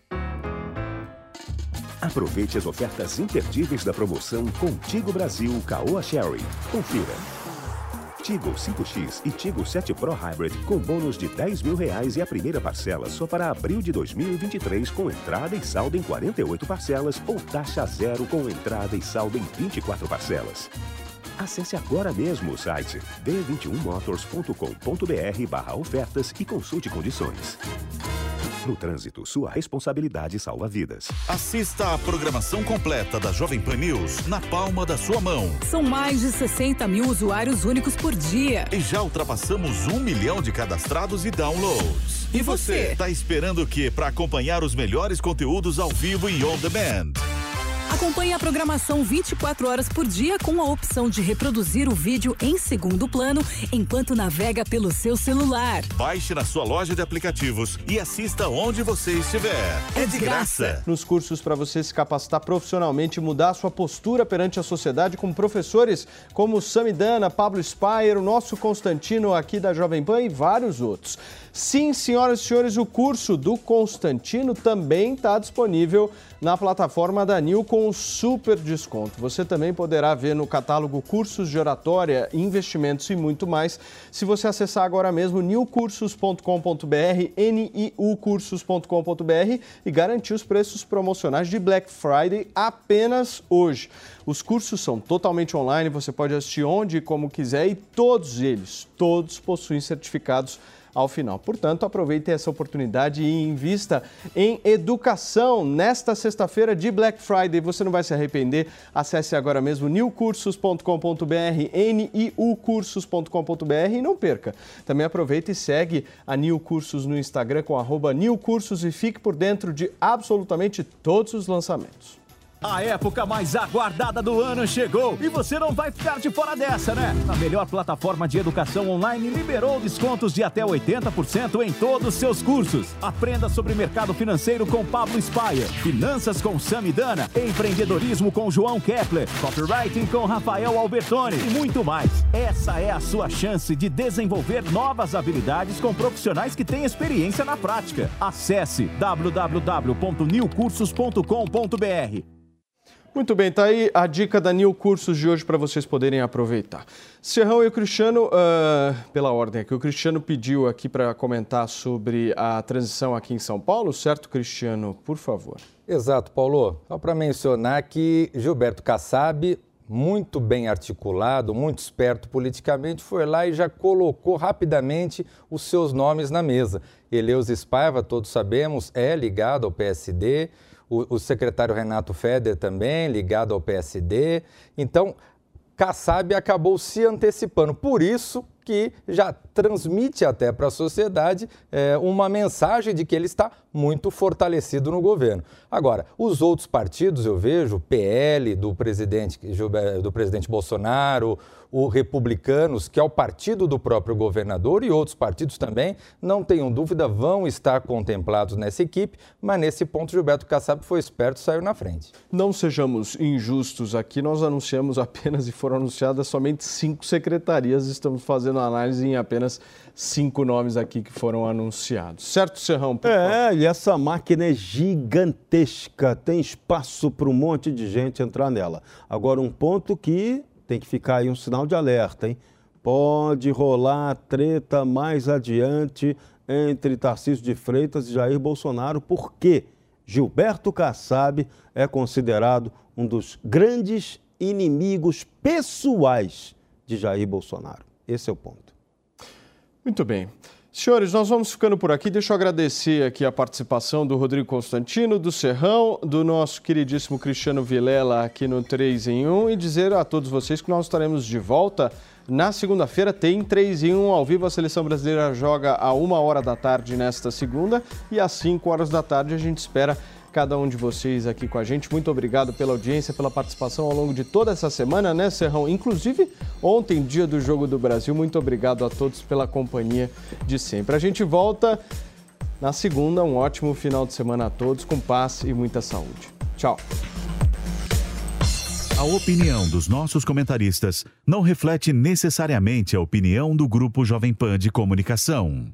Aproveite as ofertas imperdíveis da promoção Contigo Brasil Caoa Sherry. Confira. Tigo 5X e Tigo 7 Pro Hybrid com bônus de 10 mil reais e a primeira parcela só para abril de 2023 com entrada e saldo em 48 parcelas ou taxa zero com entrada e saldo em 24 parcelas. Acesse agora mesmo o site d21motors.com.br barra ofertas e consulte condições. No trânsito, sua responsabilidade salva vidas. Assista a programação completa da Jovem Pan News na palma da sua mão. São mais de 60 mil usuários únicos por dia. E já ultrapassamos um milhão de cadastrados e downloads. E você? Está esperando o que para acompanhar os melhores conteúdos ao vivo e on demand? Acompanhe a programação 24 horas por dia com a opção de reproduzir o vídeo em segundo plano enquanto navega pelo seu celular. Baixe na sua loja de aplicativos e assista onde você estiver. É de graça. Nos cursos para você se capacitar profissionalmente e mudar a sua postura perante a sociedade com professores como Samidana, Pablo Spire, o nosso Constantino aqui da Jovem Pan e vários outros. Sim, senhoras e senhores, o curso do Constantino também está disponível na plataforma da Nil com um super desconto. Você também poderá ver no catálogo cursos de oratória, investimentos e muito mais se você acessar agora mesmo newcursos.com.br, niucursos.com.br e garantir os preços promocionais de Black Friday apenas hoje. Os cursos são totalmente online, você pode assistir onde e como quiser e todos eles, todos possuem certificados ao final. Portanto, aproveite essa oportunidade e invista em educação nesta sexta-feira de Black Friday. Você não vai se arrepender. Acesse agora mesmo newcursos.com.br, niucursos.com.br e não perca. Também aproveite e segue a New Cursos no Instagram com arroba New Cursos e fique por dentro de absolutamente todos os lançamentos. A época mais aguardada do ano chegou e você não vai ficar de fora dessa, né? A melhor plataforma de educação online liberou descontos de até 80% em todos os seus cursos. Aprenda sobre mercado financeiro com Pablo Spire, finanças com Samidana, empreendedorismo com João Kepler, copywriting com Rafael Albertoni e muito mais. Essa é a sua chance de desenvolver novas habilidades com profissionais que têm experiência na prática. Acesse www.newcursos.com.br. Muito bem, tá aí a dica da New Cursos de hoje para vocês poderem aproveitar. Serrão e o Cristiano, uh, pela ordem aqui, o Cristiano pediu aqui para comentar sobre a transição aqui em São Paulo, certo, Cristiano? Por favor. Exato, Paulo. Só para mencionar que Gilberto Kassab, muito bem articulado, muito esperto politicamente, foi lá e já colocou rapidamente os seus nomes na mesa. Eleus Spaiva, todos sabemos, é ligado ao PSD o, o secretário Renato Feder também, ligado ao PSD. Então, Kassab acabou se antecipando. Por isso que já transmite até para a sociedade é, uma mensagem de que ele está muito fortalecido no governo. Agora, os outros partidos, eu vejo, o PL do presidente, do presidente Bolsonaro, o Republicanos, que é o partido do próprio governador, e outros partidos também, não tenham dúvida, vão estar contemplados nessa equipe, mas nesse ponto Gilberto Kassab foi esperto e saiu na frente. Não sejamos injustos aqui, nós anunciamos apenas e foram anunciadas somente cinco secretarias, estamos fazendo análise em apenas cinco nomes aqui que foram anunciados. Certo, Serrão? É, e essa máquina é gigantesca, tem espaço para um monte de gente entrar nela. Agora, um ponto que tem que ficar aí um sinal de alerta, hein? Pode rolar treta mais adiante entre Tarcísio de Freitas e Jair Bolsonaro, porque Gilberto Kassab é considerado um dos grandes inimigos pessoais de Jair Bolsonaro. Esse é o ponto. Muito bem. Senhores, nós vamos ficando por aqui. Deixa eu agradecer aqui a participação do Rodrigo Constantino, do Serrão, do nosso queridíssimo Cristiano Vilela aqui no 3 em 1 e dizer a todos vocês que nós estaremos de volta na segunda-feira. Tem 3 em 1 ao vivo. A seleção brasileira joga a uma hora da tarde nesta segunda e às 5 horas da tarde a gente espera cada um de vocês aqui com a gente. Muito obrigado pela audiência, pela participação ao longo de toda essa semana, né, Serrão? Inclusive ontem, dia do Jogo do Brasil. Muito obrigado a todos pela companhia de sempre. A gente volta na segunda. Um ótimo final de semana a todos, com paz e muita saúde. Tchau. A opinião dos nossos comentaristas não reflete necessariamente a opinião do Grupo Jovem Pan de Comunicação.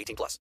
18 plus.